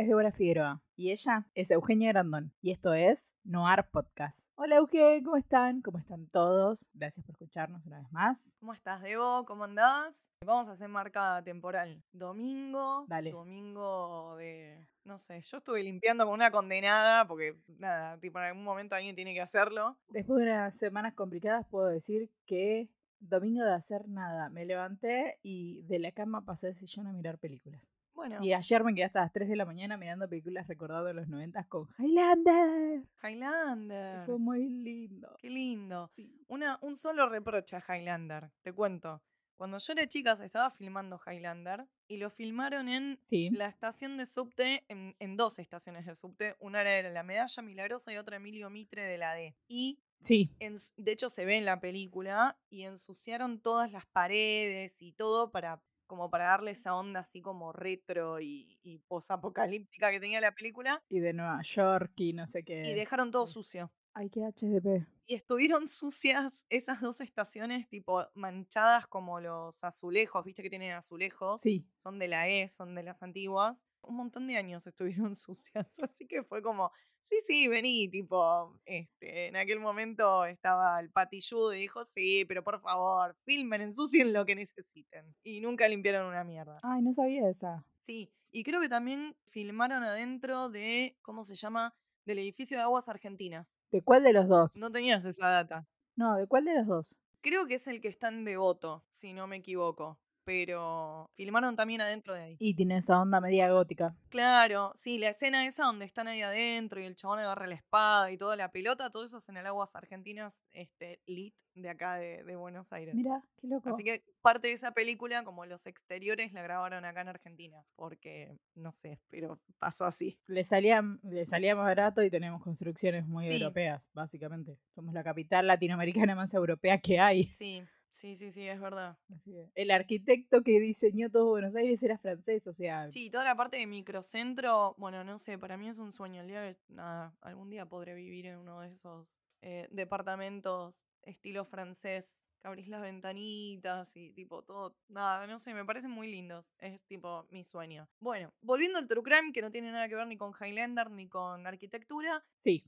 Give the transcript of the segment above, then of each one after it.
es Débora Figueroa y ella es Eugenia Grandón y esto es Noir Podcast. Hola Eugenia, ¿cómo están? ¿Cómo están todos? Gracias por escucharnos una vez más. ¿Cómo estás, Debo? ¿Cómo andás? Vamos a hacer marca temporal. Domingo. Dale. Domingo de. No sé, yo estuve limpiando con una condenada porque, nada, tipo, en algún momento alguien tiene que hacerlo. Después de unas semanas complicadas puedo decir que domingo de hacer nada. Me levanté y de la cama pasé al sillón a mirar películas. Bueno, Y ayer me quedé hasta las 3 de la mañana mirando películas recordando los 90 con Highlander. Highlander. Fue muy lindo. Qué lindo. Sí. Una, un solo reproche a Highlander, te cuento. Cuando yo era chica se estaba filmando Highlander y lo filmaron en Sí. la estación de subte, en, en dos estaciones de subte. Una era la Medalla Milagrosa y otra Emilio Mitre de la D. Y Sí. de hecho se ve en la película y ensuciaron todas las paredes y todo para como para darle esa onda así como retro y, y posapocalíptica que tenía la película Y de Nueva York y no sé qué. y dejaron todo sí. sucio. Ay, qué HDP. Y estuvieron sucias esas dos estaciones, tipo manchadas como los azulejos, viste que tienen azulejos, Sí. son de la E, son de las antiguas. Un montón de años estuvieron sucias, así que fue como, sí, sí, vení, tipo, este, en aquel momento estaba el patilludo y dijo, sí, pero por favor, filmen, ensucien lo que necesiten. Y nunca limpiaron una mierda. Ay, no sabía esa. Sí, y creo que también filmaron adentro de, ¿cómo se llama? Del edificio de aguas argentinas. ¿De cuál de los dos? No tenías esa data. No, ¿de cuál de los dos? Creo que es el que está en Devoto, si no me equivoco. Pero filmaron también adentro de ahí. Y tiene esa onda media gótica. Claro, sí, la escena esa donde están ahí adentro y el chabón agarra la espada y toda la pelota, todo eso es en el Aguas Argentinas este, lit de acá de, de Buenos Aires. Mira, qué loco. Así que parte de esa película, como los exteriores, la grabaron acá en Argentina. Porque, no sé, pero pasó así. Le salía, le salía más barato y tenemos construcciones muy Sí. europeas, básicamente. Somos la capital latinoamericana más europea que hay. Sí, sí, sí, sí, es verdad. Así que el arquitecto que diseñó todo Buenos Aires era francés, o sea. Sí, toda la parte de microcentro, bueno, no sé, para mí es un sueño. El día que, nada, algún día podré vivir en uno de esos eh, departamentos estilo francés, que abrís las ventanitas y tipo todo, nada, no sé, me parecen muy lindos. Es tipo mi sueño. Bueno, volviendo al True Crime, que no tiene nada que ver ni con Highlander ni con arquitectura, Sí.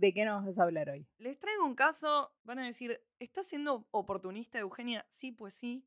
¿De qué nos vas a hablar hoy? les traigo un caso, van a decir, ¿estás siendo oportunista, Eugenia? Sí, pues sí.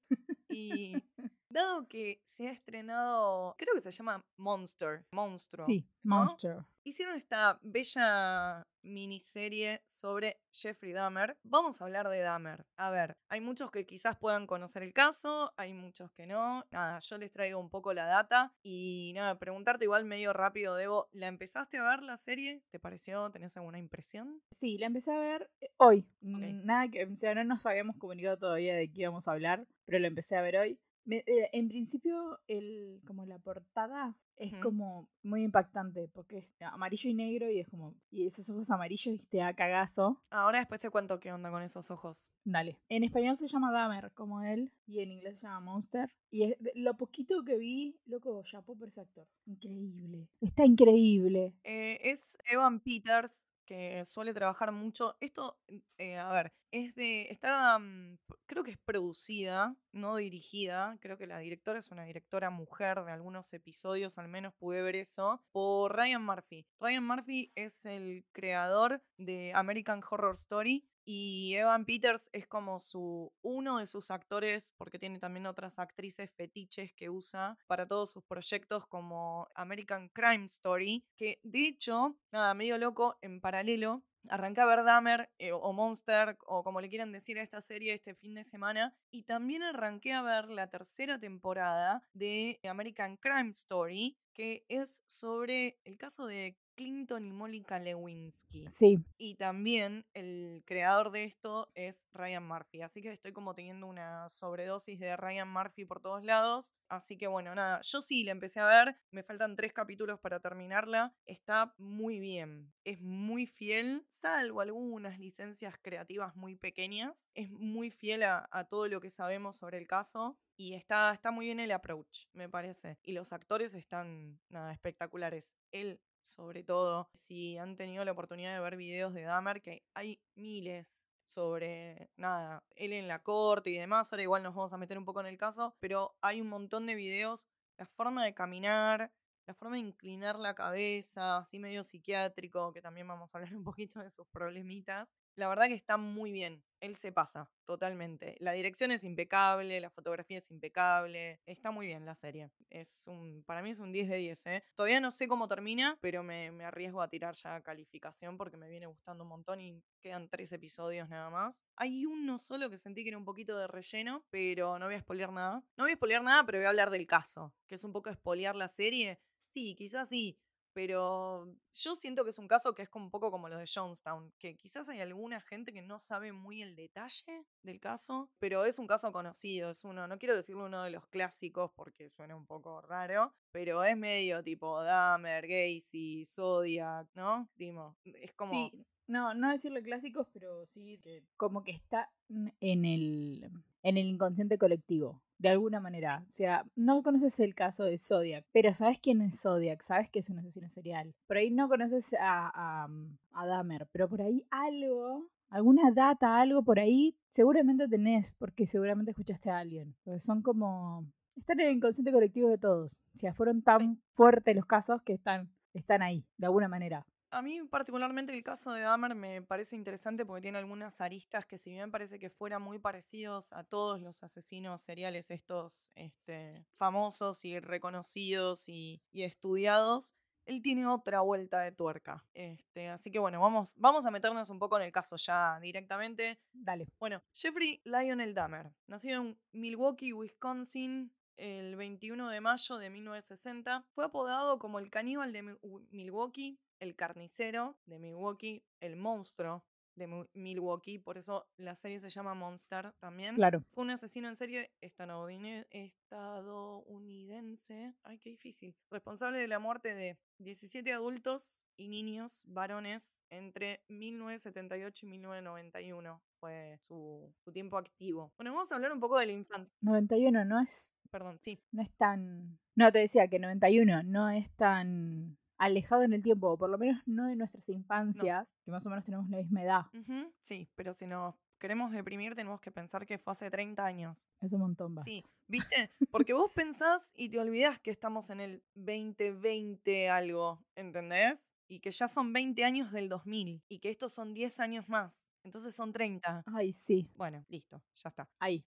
Y dado que se ha estrenado, creo que se llama Monster, Monstruo. Sí, ¿no? Monster. Hicieron esta bella miniserie sobre Jeffrey Dahmer. Vamos a hablar de Dahmer. A ver, hay muchos que quizás puedan conocer el caso, hay muchos que no. Nada, yo les traigo un poco la data y nada, preguntarte igual medio rápido, Debo, ¿la empezaste a ver la serie? ¿Te pareció? ¿Tenés alguna impresión? Sí, la empecé a ver eh, hoy. Nada que, o sea, no nos habíamos comunicado todavía de qué íbamos a hablar, pero la empecé a ver hoy. Me- eh, en principio, el, como la portada es como muy impactante, porque es amarillo y negro y es como, y esos ojos amarillos y te da cagazo. Ahora después te cuento qué onda con esos ojos. Dale. En español se llama Dahmer, como él, y en inglés se llama Monster. Y es- de- lo poquito que vi, loco, chapó por ese actor. Increíble. Está increíble. Eh, es Evan Peters, que suele trabajar mucho. Esto, eh, a ver, es de. Está. mm, creo que es producida, no dirigida. Creo que la directora es una directora mujer de algunos episodios, al menos pude ver eso. Por Ryan Murphy. Ryan Murphy es el creador de American Horror Story. Y Evan Peters es como su uno de sus actores, porque tiene también otras actrices fetiches que usa para todos sus proyectos como American Crime Story, que de hecho, nada, medio loco, en paralelo, arranqué a ver Dahmer eh, o Monster, o como le quieran decir a esta serie este fin de semana, y también arranqué a ver la tercera temporada de American Crime Story, que es sobre el caso de Clinton y Mónica Lewinsky. Sí, Y también el creador de esto es Ryan Murphy. Así que estoy como teniendo una sobredosis de Ryan Murphy por todos lados. Así que bueno, nada, yo sí la empecé a ver. Me faltan tres capítulos para terminarla. Está muy bien. Es muy fiel, salvo algunas licencias creativas muy pequeñas. Es muy fiel a, a todo lo que sabemos sobre el caso. Y está, está muy bien el approach, me parece. Y los actores están, nada, espectaculares. Él sobre todo si han tenido la oportunidad de ver videos de Dahmer, que hay miles sobre nada, él en la corte y demás. Ahora igual nos vamos a meter un poco en el caso, pero hay un montón de videos, la forma de caminar, la forma de inclinar la cabeza, así medio psiquiátrico, que también vamos a hablar un poquito de sus problemitas. La verdad que está muy bien. Él se pasa totalmente. La dirección es impecable, la fotografía es impecable. Está muy bien la serie. Es un, para mí es un 10 de 10. ¿eh? Todavía no sé cómo termina, pero me, me arriesgo a tirar ya calificación porque me viene gustando un montón y quedan tres episodios nada más. Hay uno solo que sentí que era un poquito de relleno, pero no voy a spoilear nada. No voy a spoilear nada, pero voy a hablar del caso, que es un poco spoilear la serie. Sí, quizás sí, pero yo siento que es un caso que es como un poco como lo de Jonestown, que quizás hay alguna gente que no sabe muy el detalle del caso, pero es un caso conocido, es uno, no quiero decirlo uno de los clásicos porque suena un poco raro, pero es medio tipo Dahmer, Gacy, Zodiac, ¿no? Dimo, es como... sí. No, no decirle clásicos, pero sí que como que está en el, en el inconsciente colectivo, de alguna manera. O sea, no conoces el caso de Zodiac, pero sabes quién es Zodiac, sabes que es un asesino serial. Por ahí no conoces a, a, a Dahmer, pero por ahí algo, alguna data, algo por ahí, seguramente tenés, porque seguramente escuchaste a alguien. Porque son como... Están en el inconsciente colectivo de todos. O sea, fueron tan fuertes los casos que están, están ahí, de alguna manera. A mí particularmente el caso de Dahmer me parece interesante porque tiene algunas aristas que si bien parece que fueran muy parecidos a todos los asesinos seriales estos este, famosos y reconocidos y, y estudiados, él tiene otra vuelta de tuerca. Este, así que bueno, vamos, vamos a meternos un poco en el caso ya directamente. Dale. Bueno, Jeffrey Lionel Dahmer, nacido en Milwaukee, Wisconsin, el 21 de mayo de 1960, fue apodado como el caníbal de Milwaukee, el carnicero de Milwaukee, el monstruo de Milwaukee, por eso la serie se llama Monster también. Claro. Fue un asesino en serie estadounidense, ay qué difícil, responsable de la muerte de 17 adultos y niños varones entre 1978 y 1991 fue su, su, tiempo activo. Bueno, vamos a hablar un poco de la infancia. 91 no es... Perdón, sí. No es tan... No, te decía que 91 no es tan alejado en el tiempo, o por lo menos no de nuestras infancias, no. que más o menos tenemos la misma edad. Uh -huh, sí, pero si nos queremos deprimir tenemos que pensar que fue hace 30 años. Es un montón, va. Sí, ¿viste? Porque vos pensás y te olvidás que estamos en el 2020 algo, ¿entendés? Y que ya son 20 años del 2000 y que estos son 10 años más. Entonces son 30. Ay, sí. Bueno, listo, ya está. Ahí.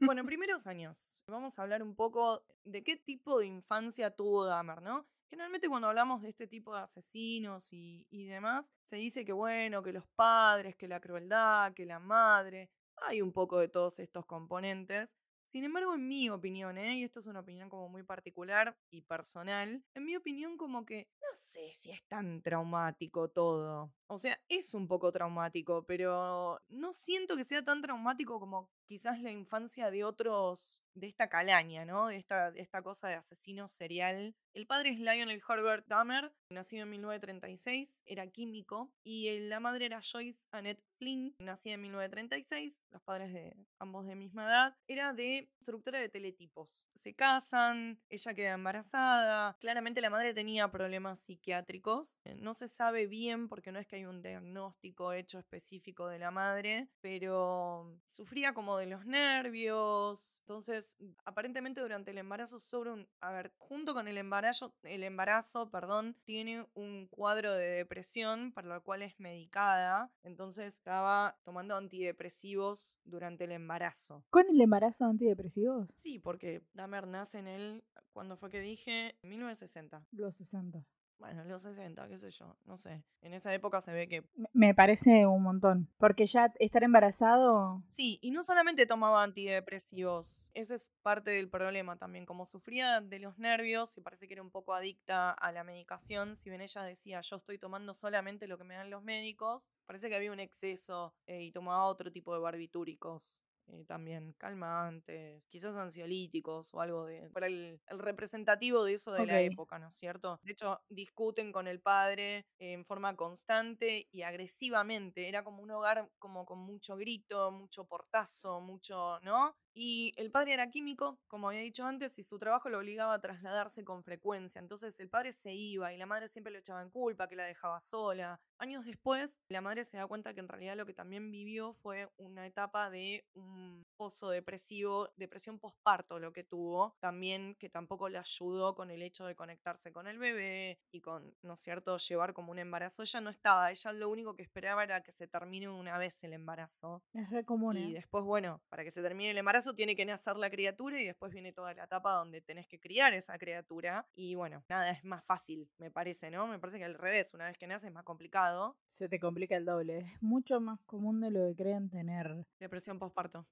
bueno, primeros años. Vamos a hablar un poco de qué tipo de infancia tuvo Dahmer, ¿no? Generalmente cuando hablamos de este tipo de asesinos y, y, demás, se dice que bueno, que los padres, que la crueldad, que la madre, hay un poco de todos estos componentes. Sin embargo, en mi opinión, ¿eh? y esto es una opinión como muy particular y personal, en mi opinión como que no sé si es tan traumático todo. O sea, es un poco traumático, pero no siento que sea tan traumático como quizás la infancia de otros de esta calaña, ¿no? De esta, de esta cosa de asesino serial. El padre es Lionel Herbert Dahmer, nacido en 1936, era químico, y la madre era Joyce Annette Flynn, nacida en 1936, los padres de ambos de misma edad, era de instructora de teletipos. Se casan, ella queda embarazada, claramente la madre tenía problemas psiquiátricos, no se sabe bien porque no es que hay un diagnóstico hecho específico de la madre, pero sufría como de los nervios, entonces aparentemente durante el embarazo sobre un, a ver, junto con el embarazo, el embarazo, perdón, tiene un cuadro de depresión para el cual es medicada, entonces estaba tomando antidepresivos durante el embarazo. ¿Con el embarazo antidepresivos? Sí, porque Dahmer nace en el, cuando fue que dije? 1960. Los 60. Bueno, los 60, qué sé yo, no sé. En esa época se ve que... Me- parece un montón. Porque ya estar embarazado. Sí, y no solamente tomaba antidepresivos, ese es parte del problema también, como sufría de los nervios y parece que era un poco adicta a la medicación, si bien ella decía yo estoy tomando solamente lo que me dan los médicos, parece que había un exceso eh, y tomaba otro tipo de barbitúricos. Eh, también calmantes, quizás ansiolíticos o algo de. Para el, el representativo de eso de la época, ¿no es cierto? De hecho, discuten con el padre en forma constante y agresivamente. Era como un hogar como con mucho grito, mucho portazo, mucho, ¿no? Y el padre era químico, como había dicho antes, y su trabajo lo obligaba a trasladarse con frecuencia. Entonces el padre se iba y la madre siempre le echaba en culpa, que la dejaba sola. Años después, la madre se da cuenta que en realidad lo que también vivió fue una etapa de un pozo depresivo, depresión posparto lo que tuvo, también que tampoco le ayudó con el hecho de conectarse con el bebé y con, ¿no es cierto?, llevar como un embarazo. Ella no estaba, ella lo único que esperaba era que se termine una vez el embarazo. Es re común, Y ¿eh? después, bueno, para que se termine el embarazo tiene que nacer la criatura y después viene toda la etapa donde tenés que criar esa criatura. Y bueno, nada, es más fácil, me parece, ¿no? Me parece que al revés, una vez que nace es más complicado. Se te complica el doble. Es mucho más común de lo que creen tener Depresión postparto.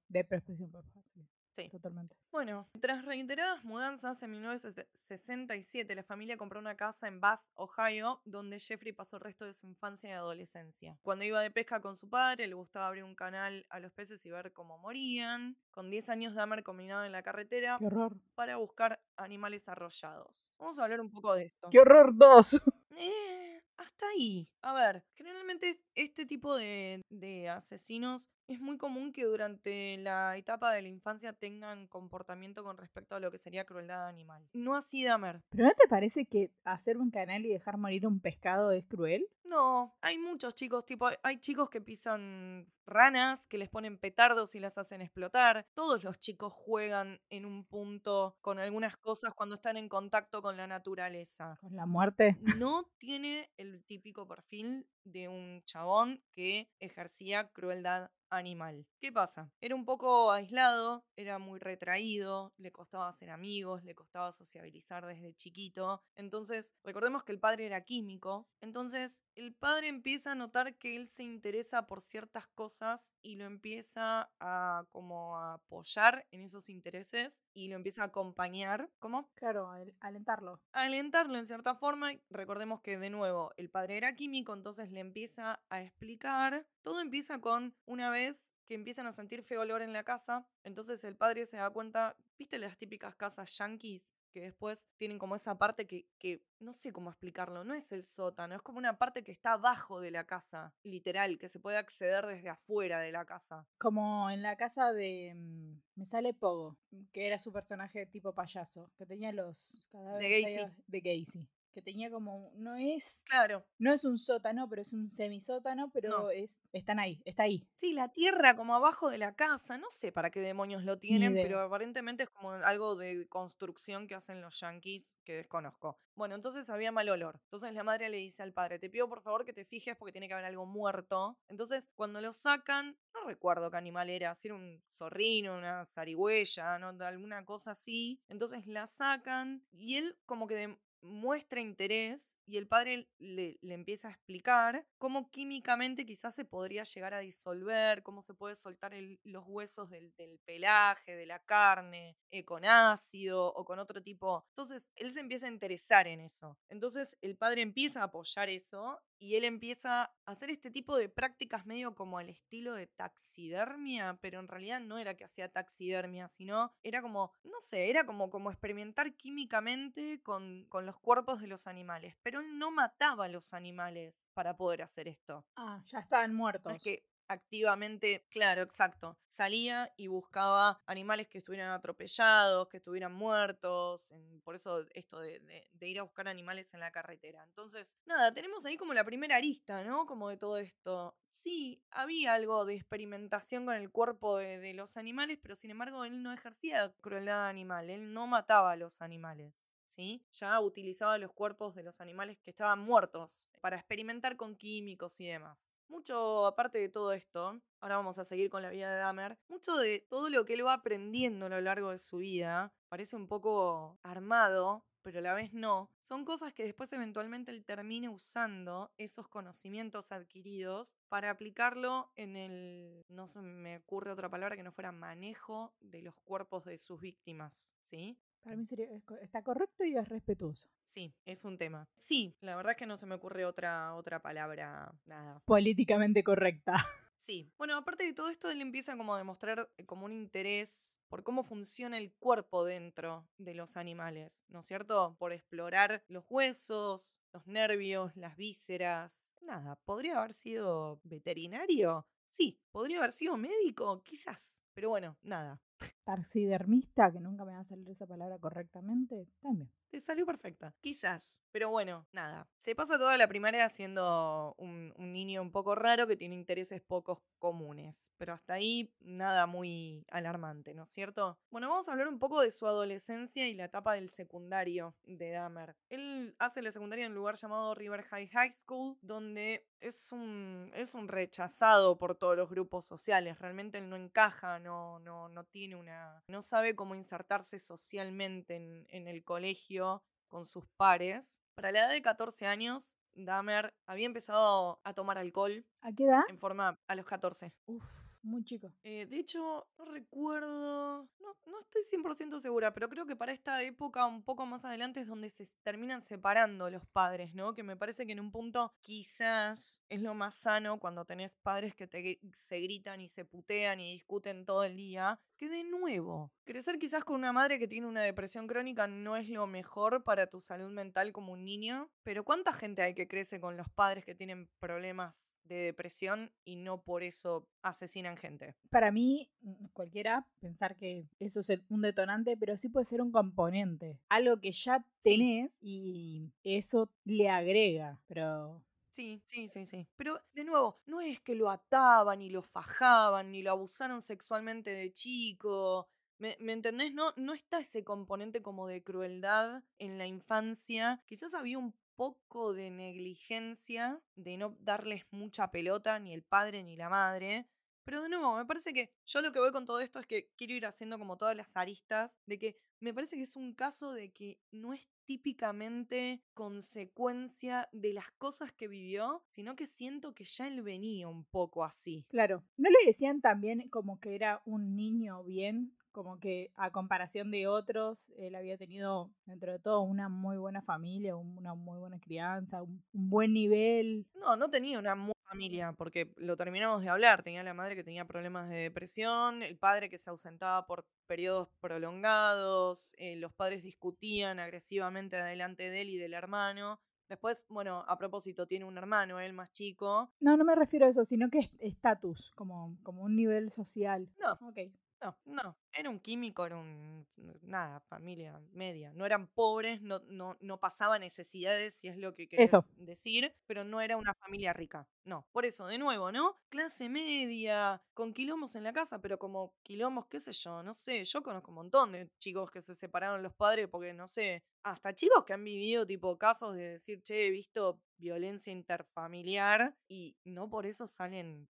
Sí. Totalmente. Bueno, tras reiteradas mudanzas en 1967, la familia compró una casa en Bath, Ohio, donde Jeffrey pasó el resto de su infancia y adolescencia. Cuando iba de pesca con su padre, le gustaba abrir un canal a los peces y ver cómo morían. Con 10 años, Dahmer combinaba en la carretera Qué horror. para buscar animales arrollados. Vamos a hablar un poco de esto. ¡Qué horror dos! Eh, hasta ahí. A ver, generalmente este tipo de, de asesinos es muy común que durante la etapa de la infancia tengan comportamiento con respecto a lo que sería crueldad animal. No así Dahmer. ¿Pero no te parece que hacer un canal y dejar morir un pescado es cruel? No, hay muchos chicos, tipo, hay- hay chicos que pisan ranas, que les ponen petardos y las hacen explotar. Todos los chicos juegan en un punto con algunas cosas cuando están en contacto con la naturaleza. Con la muerte. no tiene el típico perfil de un chabón que ejercía crueldad animal. ¿Qué pasa? Era un poco aislado, era muy retraído, le costaba hacer amigos, le costaba sociabilizar desde chiquito. Entonces, recordemos que el padre era químico. Entonces, el padre empieza a notar que él se interesa por ciertas cosas y lo empieza a como a apoyar en esos intereses y lo empieza a acompañar. ¿Cómo? Claro, al- alentarlo. alentarlo en cierta forma. Recordemos que de nuevo el padre era químico, entonces le empieza a explicar. Todo empieza con una vez que empiezan a sentir feo olor en la casa. Entonces el padre se da cuenta, ¿viste las típicas casas yankees? Que después tienen como esa parte que, que no sé cómo explicarlo, no es el sótano, es como una parte que está abajo de la casa, literal, que se puede acceder desde afuera de la casa. Como en la casa de. mm, Me sale Pogo, que era su personaje tipo payaso, que tenía los cadáveres ahí Gacy. a- de Gacy. Que tenía como. No es. Claro, No es un sótano, pero es un semisótano, pero No. es. Están ahí, está ahí. Sí, la tierra como abajo de la casa, no sé para qué demonios lo tienen, pero aparentemente es como algo de construcción que hacen los yankees que desconozco. Bueno, entonces había mal olor. Entonces la madre le dice al padre, te pido por favor que te fijes porque tiene que haber algo muerto. Entonces cuando lo sacan, no recuerdo qué animal era, si era un zorrino, una zarigüeya, ¿no? alguna cosa así. Entonces la sacan y él como que de- muestra interés y el padre le, le empieza a explicar cómo químicamente quizás se podría llegar a disolver, cómo se puede soltar el- los huesos del, del pelaje, de la carne, eh, con ácido o con otro tipo. Entonces él se empieza a interesar en eso. Entonces el padre empieza a apoyar eso y él empieza a hacer este tipo de prácticas medio como al estilo de taxidermia, pero en realidad no era que hacía taxidermia, sino era como, no sé, era como, como experimentar químicamente con, con los cuerpos de los animales, pero él no mataba a los animales para poder hacer esto. Ah, ya estaban muertos. es que activamente, claro, exacto, salía y buscaba animales que estuvieran atropellados, que estuvieran muertos, por eso esto de ir a buscar animales en la carretera. Entonces, nada, tenemos ahí como la primera arista, ¿no? Como de todo esto. Sí, había algo de experimentación con el cuerpo de, de los animales, pero sin embargo él no ejercía crueldad animal, él no mataba a los animales. ¿Sí? Ya utilizaba los cuerpos de los animales que estaban muertos para experimentar con químicos y demás. Mucho aparte de todo esto, ahora vamos a seguir con la vida de Dahmer, mucho de todo lo que él va aprendiendo a lo largo de su vida parece un poco armado pero a la vez no, son cosas que después eventualmente él termine usando esos conocimientos adquiridos para aplicarlo en el, no se me ocurre otra palabra que no fuera manejo de los cuerpos de sus víctimas, ¿sí? Para mí sería, está correcto y es respetuoso. Sí, es un tema. Sí, la verdad es que no se me ocurre otra, otra palabra, nada. Políticamente correcta. Sí. Bueno, aparte de todo esto, él empieza como a demostrar eh, como un interés por cómo funciona el cuerpo dentro de los animales, ¿no es cierto? Por explorar los huesos, los nervios, las vísceras. Nada, ¿podría haber sido veterinario? Sí, podría haber sido médico, quizás. Pero bueno, nada. Taxidermista, que nunca me va a salir esa palabra correctamente, también. Te salió perfecta. Quizás. Pero bueno, nada. Se pasa toda la primaria siendo un, niño un poco raro que tiene intereses pocos comunes. Pero hasta ahí nada muy alarmante, ¿no es cierto? Bueno, vamos a hablar un poco de su adolescencia y la etapa del secundario de Dahmer. Él hace la secundaria en un lugar llamado River High High School, donde es un, es un rechazado por todos los grupos sociales. Realmente él no encaja, no, no, no tiene una. No sabe cómo insertarse socialmente en, en el colegio con sus pares. Para la edad de 14 años, Dahmer había empezado a tomar alcohol. ¿A qué edad? En forma a los 14. Uf muy chico. Eh, de hecho, no recuerdo, no, no estoy 100% segura, pero creo que para esta época, un poco más adelante, es donde se terminan separando los padres, ¿no? Que me parece que en un punto quizás es lo más sano cuando tenés padres que te, se gritan y se putean y discuten todo el día. Que de nuevo, crecer quizás con una madre que tiene una depresión crónica no es lo mejor para tu salud mental como un niño, pero ¿cuánta gente hay que crece con los padres que tienen problemas de depresión y no por eso asesinan gente. Para mí, mm, cualquiera, pensar que eso es un detonante, pero sí puede ser un componente. Algo que ya tenés y eso le agrega, pero Sí, sí, sí, sí. Pero de nuevo, no es que lo ataban, ni lo fajaban, ni lo abusaron sexualmente de chico. ¿Me, ¿Me, entendés? No, no está ese componente como de crueldad en la infancia. Quizás había un poco de negligencia, de no darles mucha pelota, ni el padre ni la madre. Pero de nuevo, me parece que yo lo que voy con todo esto es que quiero ir haciendo como todas las aristas, de que me parece que es un caso de que no es típicamente consecuencia de las cosas que vivió, sino que siento que ya él venía un poco así. Claro, ¿no le decían también como que era un niño bien? Como que a comparación de otros, él había tenido, dentro de todo, una muy buena familia, una muy buena crianza, un, buen nivel. No, no tenía una muy familia, porque lo terminamos de hablar. Tenía la madre que tenía problemas de depresión, el padre que se ausentaba por periodos prolongados, eh, los padres discutían agresivamente delante de él y del hermano. Después, bueno, a propósito, tiene un hermano, él más chico. No, no me refiero a eso, sino que es estatus, como, como un nivel social. No. Ok. No, no. Era un químico, era un. Nada, familia media. No eran pobres, no, no, no pasaba necesidades, si es lo que querés decir, pero no era una familia rica. No. Por eso, de nuevo, ¿no? Clase media, con quilombos en la casa, pero como quilombos, qué sé yo, no sé. Yo conozco un montón de chicos que se separaron los padres porque, no sé, hasta chicos que han vivido tipo casos de decir, che, he visto violencia interfamiliar y no por eso salen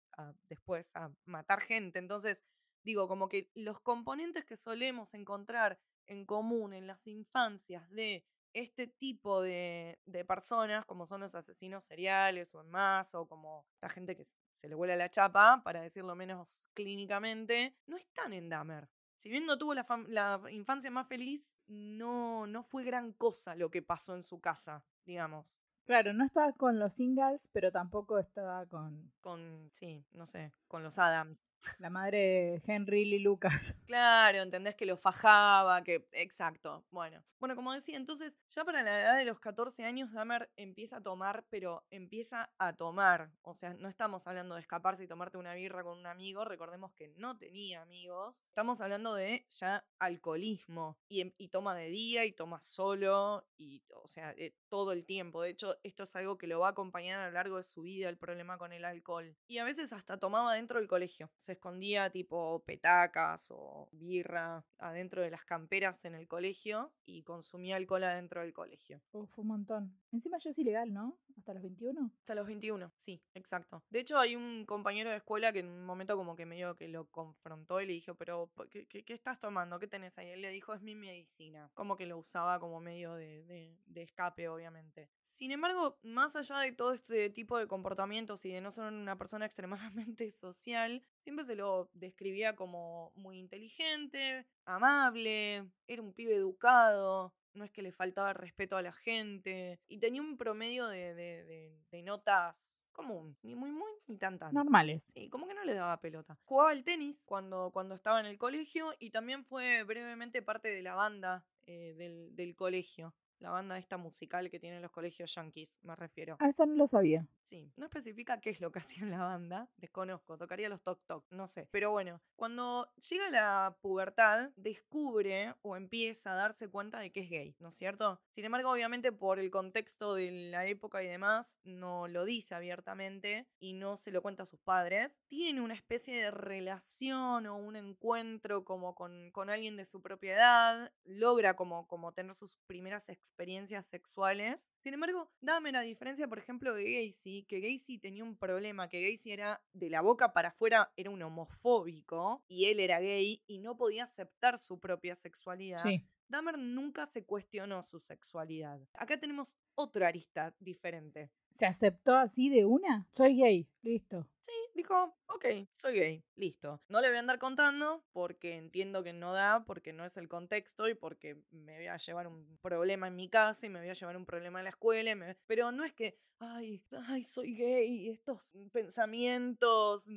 después a matar gente. Entonces, Digo, como que los componentes que solemos encontrar en común en las infancias de este tipo de, personas, como son los asesinos seriales o en más, o como esta gente que se le vuela la chapa, para decirlo menos clínicamente, no están en Dahmer. Si bien no tuvo la, la infancia más feliz, no, no fue gran cosa lo que pasó en su casa, digamos. Claro, no estaba con los singles, pero tampoco estaba con... Con, sí, no sé, con los Adams. La madre de Henry Lee Lucas. Claro, entendés que lo fajaba, que. Exacto. Bueno. Bueno, como decía, entonces, ya para la edad de los 14 años, Dahmer empieza a tomar, pero empieza a tomar. O sea, no estamos hablando de escaparse y tomarte una birra con un amigo. Recordemos que no tenía amigos. Estamos hablando de ya alcoholismo. Y, em, y toma de día y toma solo. Y, o sea, eh, todo el tiempo. De hecho, esto es algo que lo va a acompañar a lo largo de su vida, el problema con el alcohol. Y a veces hasta tomaba dentro del colegio se escondía tipo petacas o birra adentro de las camperas en el colegio y consumía alcohol adentro del colegio. Uf, un montón. Encima ya es ilegal, ¿no? ¿Hasta los 21? Hasta los 21, sí, exacto. De hecho, hay un compañero de escuela que en un momento como que medio que lo confrontó y le dijo, pero ¿qué, qué, estás tomando? ¿Qué tenés ahí? Él le dijo, es mi medicina. Como que lo usaba como medio de, de escape, obviamente. Sin embargo, más allá de todo este tipo de comportamientos y de no ser una persona extremadamente social, siempre se lo describía como muy inteligente, amable, era un pibe educado, no es que le faltaba respeto a la gente y tenía un promedio de, de, de, de notas común, ni muy muy ni tan tan. Normales. Sí, como que no le daba pelota. Jugaba al tenis cuando, cuando estaba en el colegio y también fue brevemente parte de la banda eh, del, del colegio. La banda esta musical que tienen los colegios yankees, me refiero. A eso no lo sabía. Sí, no especifica qué es lo que hacía en la banda, desconozco, tocaría los toc toc, no sé. Pero bueno, cuando llega la pubertad, descubre o empieza a darse cuenta de que es gay, ¿no es cierto? Sin embargo, obviamente por el contexto de la época y demás, no lo dice abiertamente y no se lo cuenta a sus padres. Tiene una especie de relación o un encuentro como con, con alguien de su propiedad, logra como, como tener sus primeras experiencias sexuales. Sin embargo, dame la diferencia, por ejemplo, de Gacy, que Gacy tenía un problema, que Gacy era de la boca para afuera, era un homofóbico, y él era gay y no podía aceptar su propia sexualidad. Sí. Dahmer nunca se cuestionó su sexualidad. Acá tenemos otra arista diferente. ¿Se aceptó así de una? Soy gay, listo. Sí, dijo, ok, soy gay, listo. No le voy a andar contando porque entiendo que no da, porque no es el contexto y porque me voy a llevar un problema en mi casa y me voy a llevar un problema en la escuela. y me- Pero no es que, ay, ay, soy gay, estos pensamientos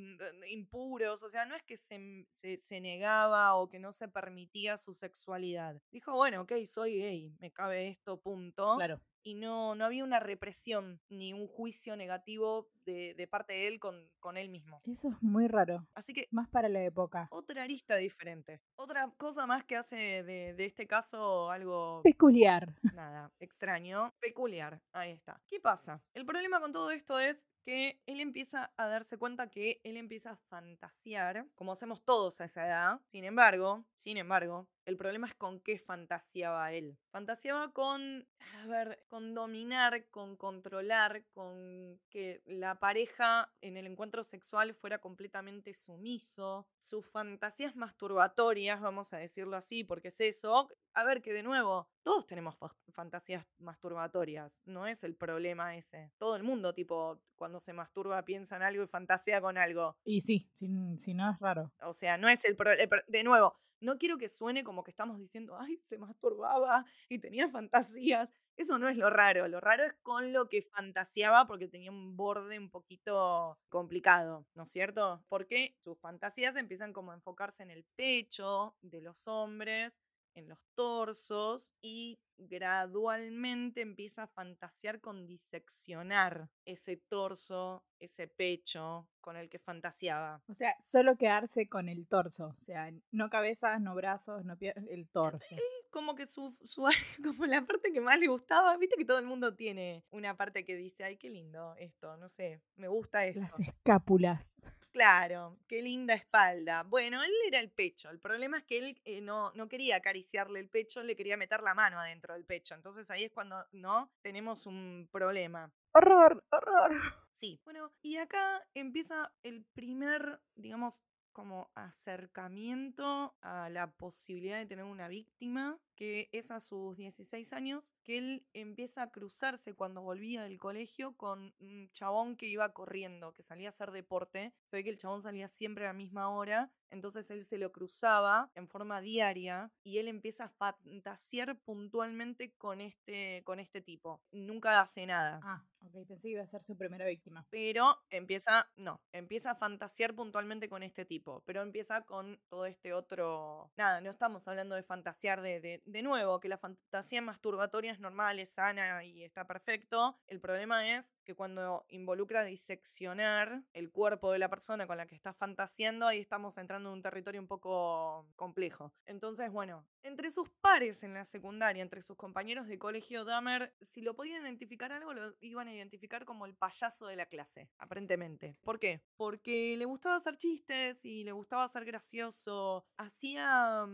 impuros, o sea, no es que se, se, se negaba o que no se permitía su sexualidad. Dijo, bueno, ok, soy gay, me cabe esto, punto Claro. Y no, no había una represión ni un juicio negativo de, de parte de él con, con él mismo. Eso es muy raro. Así que Más para la época. otra arista diferente. Otra cosa más que hace de, de este caso algo, Peculiar. nada, extraño, peculiar. Ahí está. ¿Qué pasa? El problema con todo esto es que él empieza a darse cuenta que él empieza a fantasear, como hacemos todos a esa edad. Sin embargo, sin embargo, el problema es con qué fantaseaba él. Fantaseaba con, a ver, con dominar, con controlar, con que la pareja en el encuentro sexual fuera completamente sumiso. Sus fantasías masturbatorias, vamos a decirlo así, porque es eso. A ver, que de nuevo, todos tenemos fa- fantasías masturbatorias, no es el problema ese. Todo el mundo, tipo, cuando se masturba piensa en algo y fantasea con algo. Y sí, si, si no es raro. O sea, no es el problema. De nuevo, no quiero que suene como que estamos diciendo, ay, se masturbaba y tenía fantasías. Eso no es lo raro. Lo raro es con lo que fantaseaba porque tenía un borde un poquito complicado, ¿no es cierto? Porque sus fantasías empiezan como a enfocarse en el pecho de los hombres, en los torsos y gradualmente empieza a fantasear con diseccionar ese torso, ese pecho con el que fantaseaba. O sea, solo quedarse con el torso. O sea, no cabezas, no brazos, no piernas, el torso. como que su, su como la parte que más le gustaba, viste que todo el mundo tiene una parte que dice, ay, qué lindo esto, no sé, me gusta esto. Las escápulas. Claro, qué linda espalda. Bueno, él era el pecho. El problema es que él eh, no, no quería acariciarle el pecho, le quería meter la mano adentro del pecho. Entonces ahí es cuando, ¿no? Tenemos un problema. Horror, horror. Sí. Bueno, y acá empieza el primer, digamos, como acercamiento a la posibilidad de tener una víctima, que es a sus 16 años, que él empieza a cruzarse cuando volvía del colegio con un chabón que iba corriendo, que salía a hacer deporte. Se ve que el chabón salía siempre a la misma hora, entonces él se lo cruzaba en forma diaria y él empieza a fantasear puntualmente con este, con este tipo. Nunca hace nada. Ah, ok, pensé que iba a ser su primera víctima. Pero empieza, no, empieza a fantasear puntualmente con este tipo, pero empieza con todo este otro... Nada, no estamos hablando de fantasear de, de, de nuevo, que la fantasía masturbatoria es normal, es sana y está perfecto. El problema es que cuando involucra diseccionar el cuerpo de la persona con la que está fantaseando, ahí estamos entrando en un territorio un poco complejo. Entonces, bueno, entre sus pares en la secundaria, entre sus compañeros de colegio, Dahmer, si lo podían identificar algo, lo iban a identificar como el payaso de la clase, aparentemente. ¿Por qué? Porque le gustaba hacer chistes y le gustaba ser gracioso. Hacía...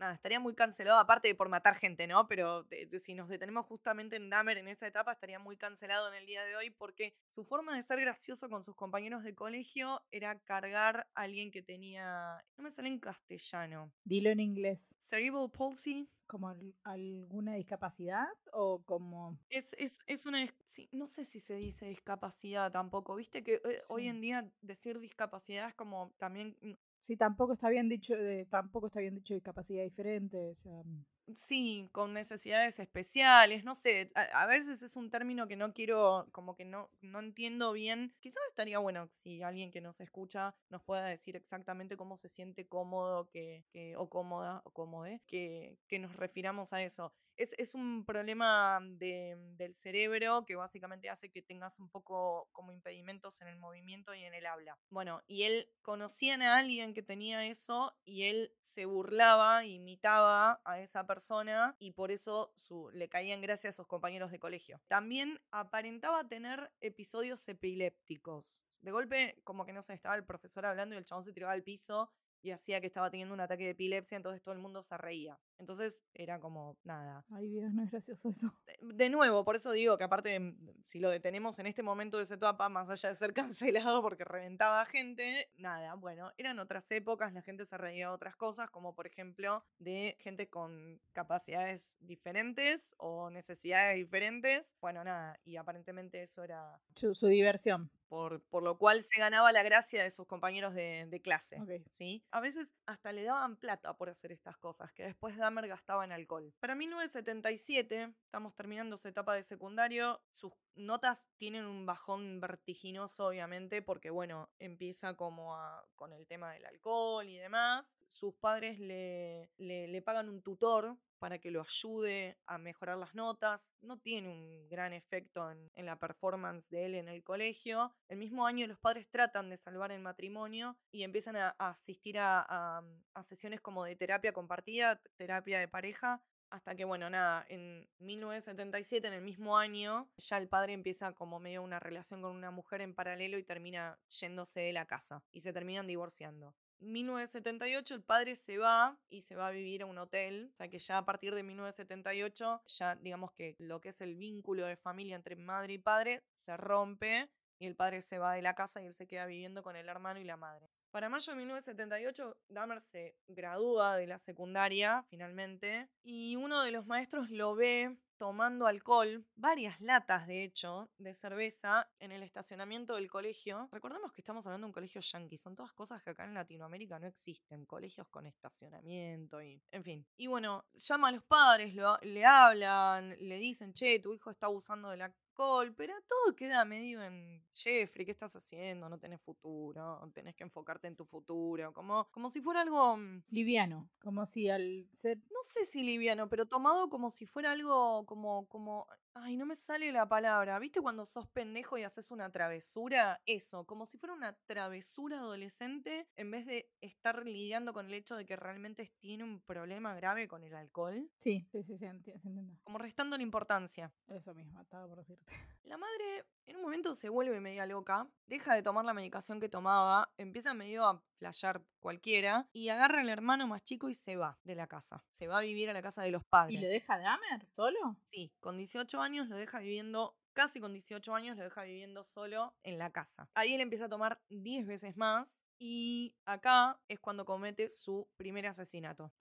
nada, estaría muy cancelado, aparte de por matar gente, ¿no? Pero de- de- si nos detenemos justamente en Dahmer en esa etapa, estaría muy cancelado en el día de hoy porque su forma de ser gracioso con sus compañeros de colegio era cargar a alguien que tenía, no me sale en castellano, Dilo en inglés. cerebral palsy. ¿Como al- alguna discapacidad o como... Es, es, es una, sí, no sé si se dice discapacidad tampoco, viste que eh, hoy en día decir discapacidad es como también Sí, tampoco está bien dicho, de, tampoco está bien dicho discapacidad diferente. O sea, mm, Sí, con necesidades especiales, no sé, a, a veces es un término que no quiero, como que no, no entiendo bien. Quizás estaría bueno si alguien que nos escucha nos pueda decir exactamente cómo se siente cómodo que, que- o cómoda o cómode, que, que nos refiramos a eso. Es, es un problema de- del cerebro que básicamente hace que tengas un poco como impedimentos en el movimiento y en el habla. Bueno, y él conocían a alguien que tenía eso y él se burlaba, imitaba a esa persona y por eso su, le caía en gracia a sus compañeros de colegio. También aparentaba tener episodios epilépticos. De golpe, como que no sé, estaba el profesor hablando y el chabón se tiraba al piso y hacía que estaba teniendo un ataque de epilepsia, entonces todo el mundo se reía. Entonces era como nada. ay Dios, no es gracioso eso. De- De nuevo, por eso digo que aparte, mm, si lo detenemos en este momento de esa etapa, más allá de ser cancelado porque reventaba gente, nada, bueno, eran otras épocas, la gente se reía de otras cosas, como por ejemplo de gente con capacidades diferentes o necesidades diferentes. Bueno, nada, y aparentemente eso era Su, su diversión. Por, por lo cual se ganaba la gracia de sus compañeros de, de clase. ¿sí? A veces hasta le daban plata por hacer estas cosas, que después Dahmer gastaba en alcohol. Para 1977, estamos terminando su etapa de secundario, sus notas tienen un bajón vertiginoso, obviamente, porque, bueno, empieza como a- con el tema del alcohol y demás. Sus padres le, le, le pagan un tutor para que lo ayude a mejorar las notas. No tiene un gran efecto en, la performance de él en el colegio. El mismo año los padres tratan de salvar el matrimonio y empiezan a, asistir a, a- a sesiones como de terapia compartida, terapia de pareja. Hasta que, bueno, nada, en 1977, en el mismo año, ya el padre empieza como medio una relación con una mujer en paralelo y termina yéndose de la casa y se terminan divorciando. 1978 el padre se va y se va a vivir a un hotel, o sea que ya a partir de 1978 ya digamos que lo que es el vínculo de familia entre madre y padre se rompe y el padre se va de la casa y él se queda viviendo con el hermano y la madre. Para mayo de 1978 Dahmer se gradúa de la secundaria finalmente y uno de los maestros lo ve tomando alcohol, varias latas de hecho, de cerveza en el estacionamiento del colegio. Recordemos que estamos hablando de un colegio yankee, son todas cosas que acá en Latinoamérica no existen, colegios con estacionamiento y, en fin. Y bueno, llama a los padres, lo- le hablan, le dicen, che, tu hijo está abusando del alcohol, pero todo queda medio en, Jeffrey, ¿qué estás haciendo? No tenés futuro, tenés que enfocarte en tu futuro, como, como si fuera algo... mm, Liviano. Como si al ser... no sé si liviano, pero tomado como si fuera algo como, como, ay, no me sale la palabra. ¿Viste cuando sos pendejo y haces una travesura? Eso, como si fuera una travesura adolescente en vez de estar lidiando con el hecho de que realmente tiene un problema grave con el alcohol, Sí, sí, sí, se entiende. como restando la importancia. Eso mismo, estaba por decirte. La madre en un momento se vuelve media loca, deja de tomar la medicación que tomaba, empieza medio a flashear cualquiera y agarra al hermano más chico y se va de la casa. Se va a vivir a la casa de los padres. ¿Y le deja Dahmer solo? Sí, con 18 años lo deja viviendo, casi con 18 años lo deja viviendo solo en la casa. Ahí él empieza a tomar 10 veces más y acá es cuando comete su primer asesinato.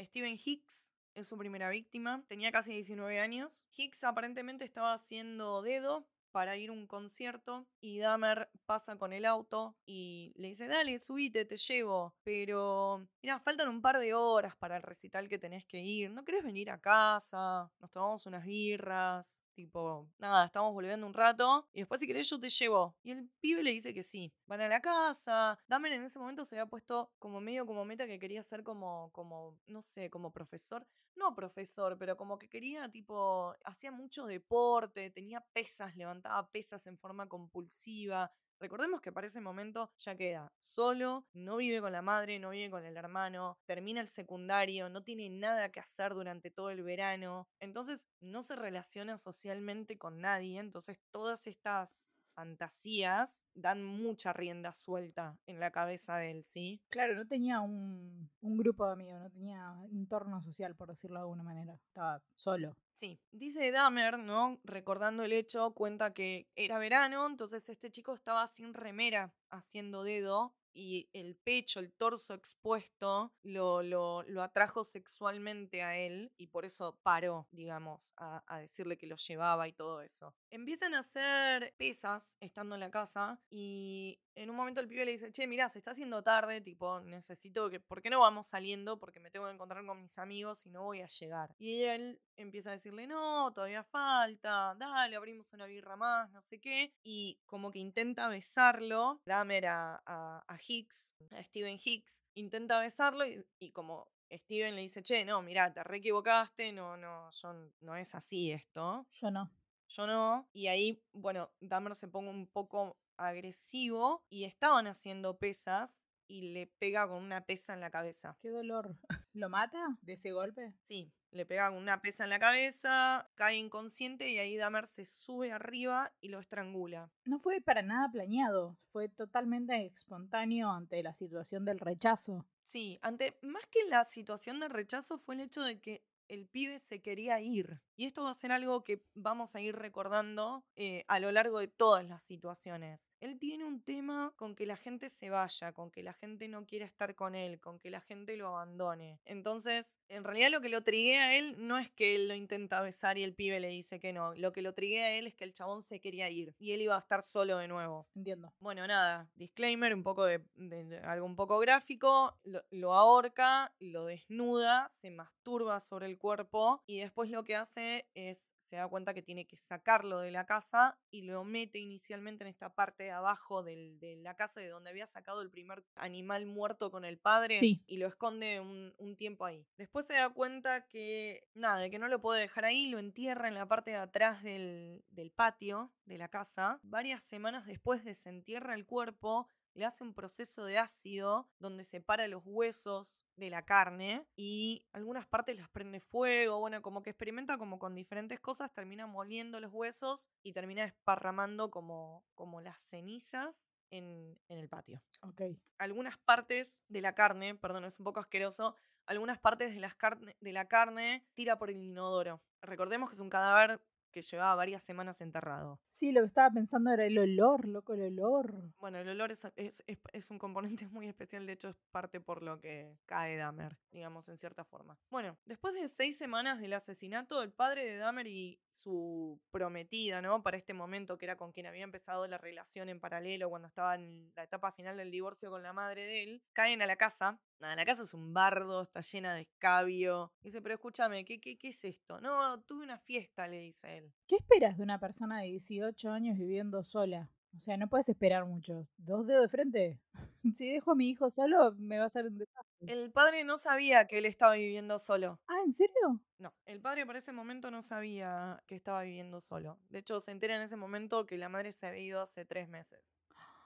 Steven Hicks es su primera víctima, tenía casi 19 años. Hicks aparentemente estaba haciendo dedo para ir a un concierto y Dahmer pasa con el auto y le dice, dale, subite, te llevo, pero mira, faltan un par de horas para el recital que tenés que ir, ¿no querés venir a casa? Nos tomamos unas birras, tipo, nada, estamos volviendo un rato y después si querés yo te llevo. Y el pibe le dice que sí, van a la casa. Dahmer en ese momento se había puesto como medio como meta que quería ser como, como, no sé, como profesor no profesor, pero como que quería, tipo, hacía mucho deporte, tenía pesas, levantaba pesas en forma compulsiva. Recordemos que para ese momento ya queda solo, no vive con la madre, no vive con el hermano, termina el secundario, no tiene nada que hacer durante todo el verano, entonces no se relaciona socialmente con nadie, entonces todas estas fantasías dan mucha rienda suelta en la cabeza de él, ¿sí? Claro, no tenía un, un grupo de amigos, no tenía entorno social, por decirlo de alguna manera. Estaba solo. Sí, dice Dahmer, ¿no? Recordando el hecho, cuenta que era verano, entonces este chico estaba sin remera haciendo dedo y el pecho, el torso expuesto, lo, lo, atrajo sexualmente a él y por eso paró, digamos, a, a, decirle que lo llevaba y todo eso. Empiezan a hacer pesas estando en la casa y en un momento el pibe le dice, che, mirá, se está haciendo tarde, tipo, necesito que, ¿por qué no vamos saliendo? Porque me tengo que encontrar con mis amigos y no voy a llegar. Y él empieza a decirle, no, todavía falta, dale, abrimos una birra más, no sé qué. Y como que intenta besarlo, Dahmer a, a, a Hicks, a Steven Hicks, intenta besarlo y, y como Steven le dice, che, no, mirá, te re equivocaste, no, no, yo, no es así esto. Yo no. Yo no. Y ahí, bueno, Dahmer se pone un poco agresivo y estaban haciendo pesas y le pega con una pesa en la cabeza. Qué dolor. ¿Lo mata de ese golpe? Sí, le pega con una pesa en la cabeza, cae inconsciente y ahí Dahmer se sube arriba y lo estrangula. No fue para nada planeado, fue totalmente espontáneo ante la situación del rechazo. Sí, ante más que la situación del rechazo fue el hecho de que el pibe se quería ir. Y esto va a ser algo que vamos a ir recordando eh, a lo largo de todas las situaciones. Él tiene un tema con que la gente se vaya, con que la gente no quiera estar con él, con que la gente lo abandone. Entonces, en realidad lo que lo triguea a él no es que él lo intenta besar y el pibe le dice que no. Lo que lo triguea a él es que el chabón se quería ir y él iba a estar solo de nuevo. Entiendo. Bueno, nada, disclaimer, un poco de, de, de algo un poco gráfico. Lo, lo ahorca, lo desnuda, se masturba sobre el cuerpo y después lo que hace es, se da cuenta que tiene que sacarlo de la casa y lo mete inicialmente en esta parte de abajo del, de la casa de donde había sacado el primer animal muerto con el padre sí. y lo esconde un, un, tiempo ahí. Después se da cuenta que, nada, de que no lo puede dejar ahí, lo entierra en la parte de atrás del, del patio de la casa. Varias semanas después desentierra el cuerpo le hace un proceso de ácido donde separa los huesos de la carne y algunas partes las prende fuego, bueno, como que experimenta como con diferentes cosas, termina moliendo los huesos y termina esparramando como, como las cenizas en, en el patio. Ok. Algunas partes de la carne, perdón, es un poco asqueroso, algunas partes de, las carne, de la carne tira por el inodoro. Recordemos que es un cadáver que llevaba varias semanas enterrado. Sí, lo que estaba pensando era el olor, loco, el olor. Bueno, el olor es, es, es, es, un componente muy especial, de hecho es parte por lo que cae Dahmer, digamos, en cierta forma. Bueno, después de seis semanas del asesinato, el padre de Dahmer y su prometida, ¿no? Para este momento, que era con quien había empezado la relación en paralelo cuando estaba en la etapa final del divorcio con la madre de él, caen a la casa Nada, la casa es un bardo, está llena de escabio. Dice, pero escúchame, ¿qué, qué, ¿qué es esto? No, tuve una fiesta, le dice él. ¿Qué esperas de una persona de 18 años viviendo sola? O sea, no puedes esperar mucho. Dos dedos de frente. si dejo a mi hijo solo, me va a hacer un desastre. El padre no sabía que él estaba viviendo solo. Ah, ¿en serio? No, el padre para ese momento no sabía que estaba viviendo solo. De hecho, se entera en ese momento que la madre se había ido hace tres meses.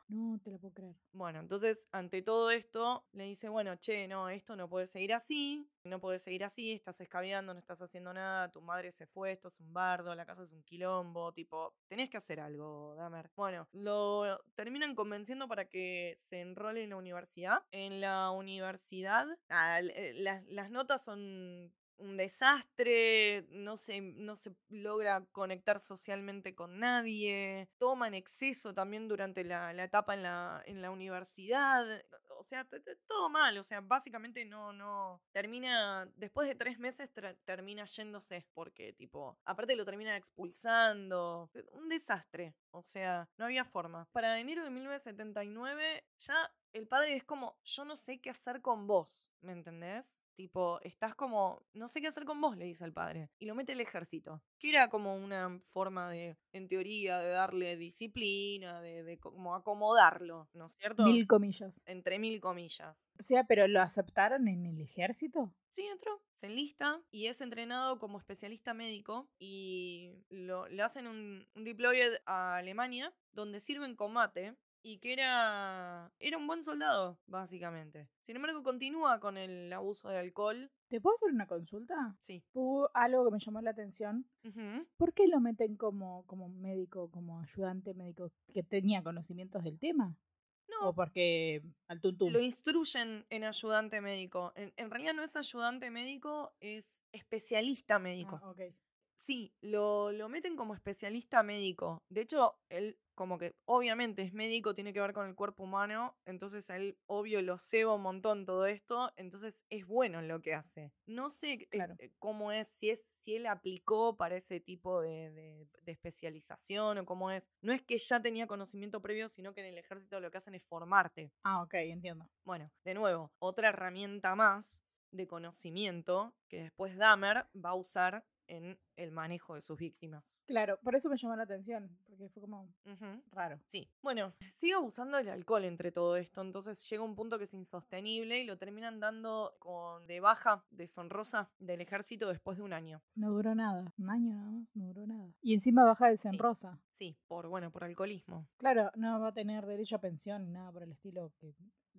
No, te lo puedo creer. Bueno, entonces, ante todo esto, le dice, bueno, che, no, esto no puede seguir así, no puede seguir así, estás escabeando, no estás haciendo nada, tu madre se fue, esto es un bardo, la casa es un quilombo, tipo, tenés que hacer algo, Damer. Bueno, lo terminan convenciendo para que se enrole en la universidad. En la universidad, nada, las, las notas son un desastre, no se, no se logra conectar socialmente con nadie, toma en exceso también durante la, la etapa en la, en la universidad, o sea, todo mal, o sea, básicamente no, no, termina, después de tres meses termina yéndose, porque tipo, aparte lo terminan expulsando, un desastre, o sea, no había forma. Para enero de 1979 ya el padre es como, yo no sé qué hacer con vos, ¿me entendés? Tipo, estás como, no sé qué hacer con vos, le dice al padre. Y lo mete el ejército. Que era como una forma de, en teoría, de darle disciplina, de, de como acomodarlo, ¿no es cierto? Mil comillas. Entre mil comillas. O sea, pero ¿lo aceptaron en el ejército? Sí, entró, se enlista y es entrenado como especialista médico y lo, le hacen un, un deployed a Alemania donde sirve en combate y que era, era un buen soldado, básicamente. Sin embargo, continúa con el abuso de alcohol. ¿Te puedo hacer una consulta? Sí. Hubo algo que me llamó la atención. ¿Por qué lo meten como, como médico, como ayudante médico que tenía conocimientos del tema? No, ¿O porque al tuntum? Lo instruyen en ayudante médico. En, en realidad no es ayudante médico, es especialista médico. Ah, ok. Sí, lo, lo meten como especialista médico. De hecho, él como que obviamente es médico, tiene que ver con el cuerpo humano, entonces a él obvio lo ceba un montón todo esto, entonces es bueno en lo que hace. No sé eh, Claro. eh, cómo es, si es, si él aplicó para ese tipo de, de- de especialización o cómo es. No es que ya tenía conocimiento previo, sino que en el ejército lo que hacen es formarte. Ah, ok, entiendo. Bueno, de nuevo, otra herramienta más de conocimiento que después Dahmer va a usar en el manejo de sus víctimas. Claro, por eso me llamó la atención, porque fue como raro. Sí, bueno, sigue abusando del alcohol entre todo esto, entonces llega un punto que es insostenible y lo terminan dando con de baja deshonrosa del ejército después de un año. No duró nada. Un año nada más, no duró nada. Y encima baja de Senrosa. Sí, por bueno, por alcoholismo. Claro, no va a tener derecho a pensión ni nada por el estilo. Que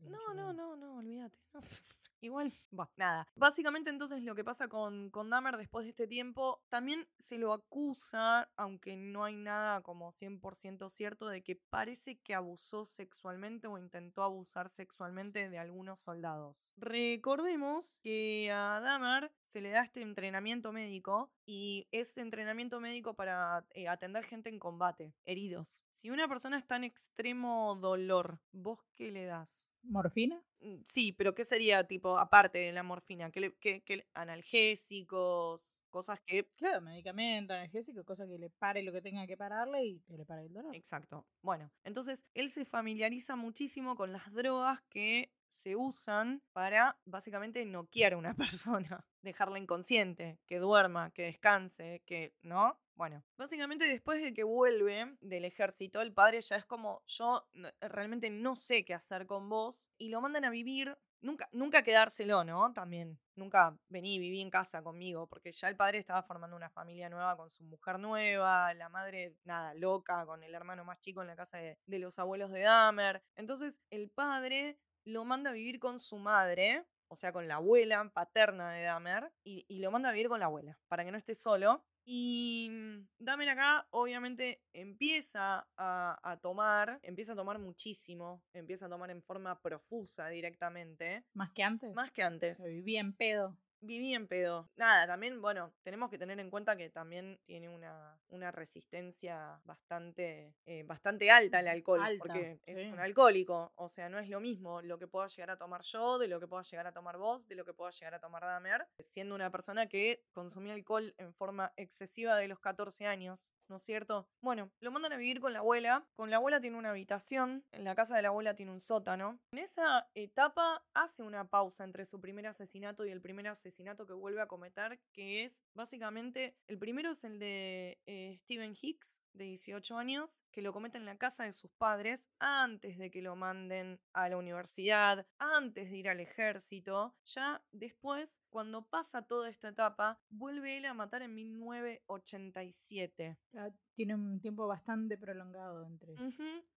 No, no, no, no, olvídate. no. Igual, va, nada. Básicamente entonces lo que pasa con, con Dahmer después de este tiempo, también se lo acusa, aunque no hay nada como 100% cierto, de que parece que abusó sexualmente o intentó abusar sexualmente de algunos soldados. Recordemos que a Dahmer se le da este entrenamiento médico y este entrenamiento médico para eh, atender gente en combate, heridos. Si una persona está en extremo dolor, ¿vos qué le das? ¿Morfina? Mm, Sí, pero ¿qué sería tipo aparte de la morfina? ¿Qué, le- qué- analgésicos, cosas que... Claro, medicamento, analgésico, cosa que le pare lo que tenga que pararle y que le pare el dolor. Exacto. Bueno, entonces él se familiariza muchísimo con las drogas que se usan para básicamente noquear a una persona, dejarla inconsciente, que duerma, que descanse, que, ¿no? Bueno, básicamente después de que vuelve del ejército, el padre ya es como, yo realmente no sé qué hacer con vos, y lo mandan a vivir, nunca, nunca quedárselo, ¿no? También, nunca vení, viví en casa conmigo, porque ya el padre estaba formando una familia nueva con su mujer nueva, la madre, nada, loca, con el hermano más chico en la casa de, los abuelos de Dahmer. Entonces, el padre lo manda a vivir con su madre, o sea, con la abuela paterna de Dahmer, y lo manda a vivir con la abuela, para que no esté solo. Y mm, Dahmer acá obviamente empieza a, a tomar, empieza a tomar muchísimo, empieza a tomar en forma profusa directamente, Más que antes. más que antes. Se vivía en pedo. Viví en pedo. Nada, también, bueno, tenemos que tener en cuenta que también tiene una, una resistencia bastante, eh, bastante alta al alcohol, Alta, porque es un alcohólico. O sea, no es lo mismo lo que pueda llegar a tomar yo, de lo que pueda llegar a tomar vos, de lo que pueda llegar a tomar Dahmer, siendo una persona que consumía alcohol en forma excesiva de los 14 años, ¿no es cierto? Bueno, lo mandan a vivir con la abuela. Con la abuela tiene una habitación, en la casa de la abuela tiene un sótano. En esa etapa hace una pausa entre su primer asesinato y el primer asesinato que vuelve a cometer, que es básicamente, el primero es el de eh, Stephen Hicks, de 18 años, que lo comete en la casa de sus padres antes de que lo manden a la universidad, antes de ir al ejército. Ya después, cuando pasa toda esta etapa, vuelve él a matar en 1987. Ya Tiene un tiempo bastante prolongado entre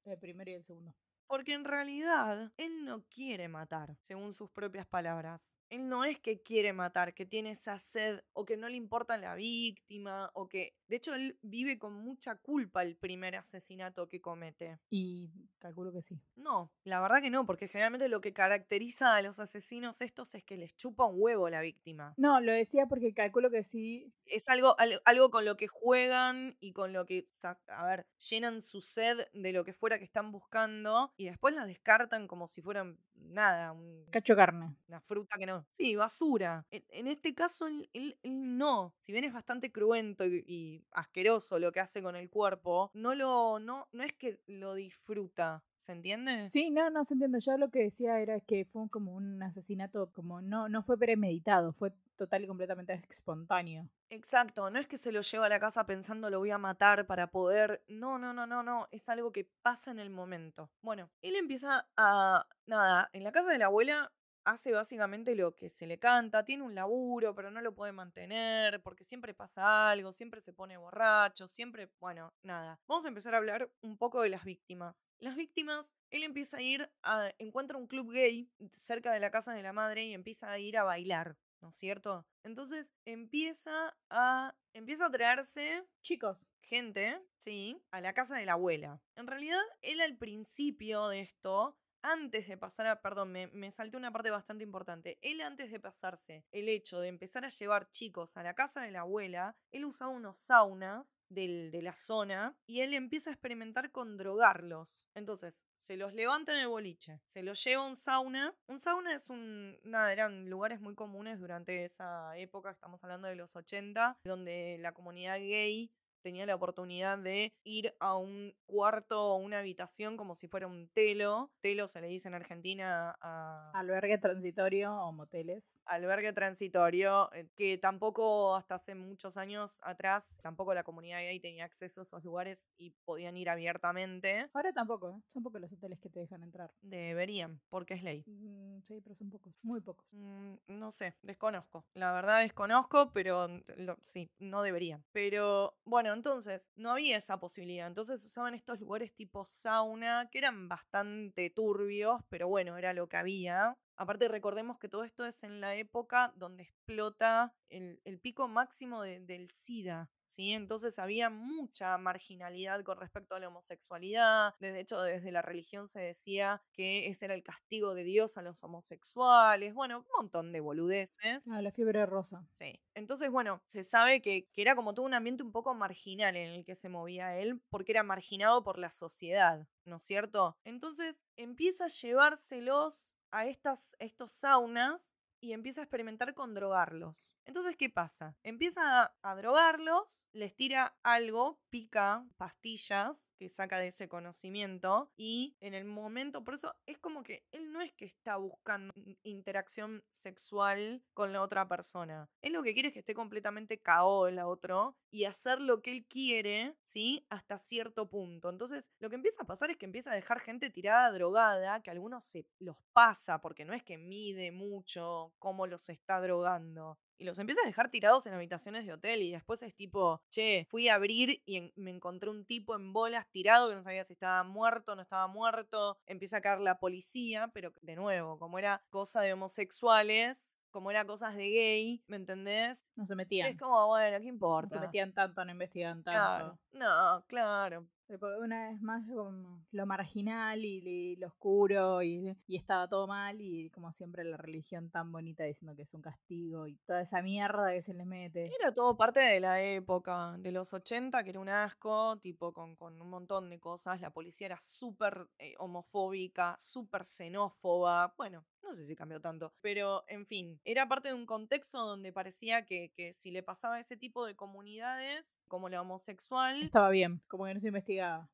el primero y el segundo. Porque en realidad él no quiere matar, según sus propias palabras. Él no es que quiere matar, que tiene esa sed o que no le importa la víctima o que... De hecho, él vive con mucha culpa el primer asesinato que comete. Y calculo que sí. No, la verdad que no, porque generalmente lo que caracteriza a los asesinos estos es que les chupa un huevo la víctima. No, lo decía porque calculo que sí. Es algo, al- algo con lo que juegan y con lo que, a ver, llenan su sed de lo que fuera que están buscando y después la descartan como si fueran nada, un- Cacho carne. una fruta que no. Sí, basura. En, en este caso, él, él- él no. Si bien es bastante cruento y, y asqueroso lo que hace con el cuerpo, no lo, no, no es que lo disfruta. ¿Se entiende? Sí, no, no se entiende. Yo lo que decía era que fue como un asesinato, como no, no fue premeditado, fue total y completamente espontáneo. Exacto, no es que se lo lleva a la casa pensando lo voy a matar para poder. No, no, no, no, no. Es algo que pasa en el momento. Bueno, él empieza a. Nada, en la casa de la abuela hace básicamente lo que se le canta, tiene un laburo, pero no lo puede mantener, porque siempre pasa algo, siempre se pone borracho, siempre, bueno, nada. Vamos a empezar a hablar un poco de las víctimas. Las víctimas, él empieza a ir a, encuentra un club gay cerca de la casa de la madre y empieza a ir a bailar. ¿no es cierto? Entonces empieza a, empieza a traerse Chicos. gente, sí, a la casa de la abuela. En realidad, él al principio de esto antes de pasar a, perdón, me, me, salté una parte bastante importante. Él antes de pasarse el hecho de empezar a llevar chicos a la casa de la abuela, él usaba unos saunas del, de la zona y él empieza a experimentar con drogarlos. Entonces, se los levanta en el boliche, se los lleva a un sauna. Un sauna es un, nada, eran lugares muy comunes durante esa época, estamos hablando de los 80, donde la comunidad gay tenía la oportunidad de ir a un cuarto o una habitación como si fuera un telo. Telo se le dice en Argentina a... Albergue transitorio o moteles. Albergue transitorio, eh, que tampoco hasta hace muchos años atrás, tampoco la comunidad gay tenía acceso a esos lugares y podían ir abiertamente. Ahora tampoco, ¿eh? son pocos los hoteles que te dejan entrar. Deberían, porque es ley. Mm, sí, pero son pocos, muy pocos. Mm, no sé, desconozco. La verdad desconozco, pero sí, no deberían. Pero bueno, entonces, no había esa posibilidad. Entonces usaban estos lugares tipo sauna, que eran bastante turbios, pero bueno, era lo que había. Aparte, recordemos que todo esto es en la época donde explota el, pico máximo del SIDA, ¿sí? Entonces había mucha marginalidad con respecto a la homosexualidad. De hecho, desde la religión se decía que ese era el castigo de Dios a los homosexuales. Bueno, un montón de boludeces. Ah, la fiebre rosa. Sí. Entonces, bueno, se sabe que, que era como todo un ambiente un poco marginal en el que se movía él, porque era marginado por la sociedad, ¿no es cierto? Entonces empieza a llevárselos a estas, estos saunas y empieza a experimentar con drogarlos. Entonces, ¿qué pasa? Empieza a, drogarlos, les tira algo, pica pastillas que saca de ese conocimiento y en el momento, por eso es como que él no es que está buscando interacción sexual con la otra persona. Él lo que quiere es que esté completamente KO el otro y hacer lo que él quiere, ¿sí? Hasta cierto punto. Entonces, lo que empieza a pasar es que empieza a dejar gente tirada drogada, que algunos se los pasa porque no es que mide mucho cómo los está drogando y los empieza a dejar tirados en habitaciones de hotel y después es tipo, che, fui a abrir y me encontré un tipo en bolas tirado que no sabía si estaba muerto o no estaba muerto, empieza a caer la policía, pero de nuevo, como era cosa de homosexuales, como era cosas de gay, ¿me entendés? No se metían. Es como, bueno, ¿qué importa? No se metían tanto, no investigan tanto. Claro. No, claro. Una vez más, lo marginal y, lo oscuro y, estaba todo mal y como siempre la religión tan bonita diciendo que es un castigo y toda esa mierda que se les mete. Era todo parte de la época, de los 80, que era un asco, tipo con, con un montón de cosas. La policía era súper eh, homofóbica, súper xenófoba. Bueno, no sé si cambió tanto, pero en fin, era parte de un contexto donde parecía que, que si le pasaba a ese tipo de comunidades, como la homosexual... Estaba bien, como que no se investigaba.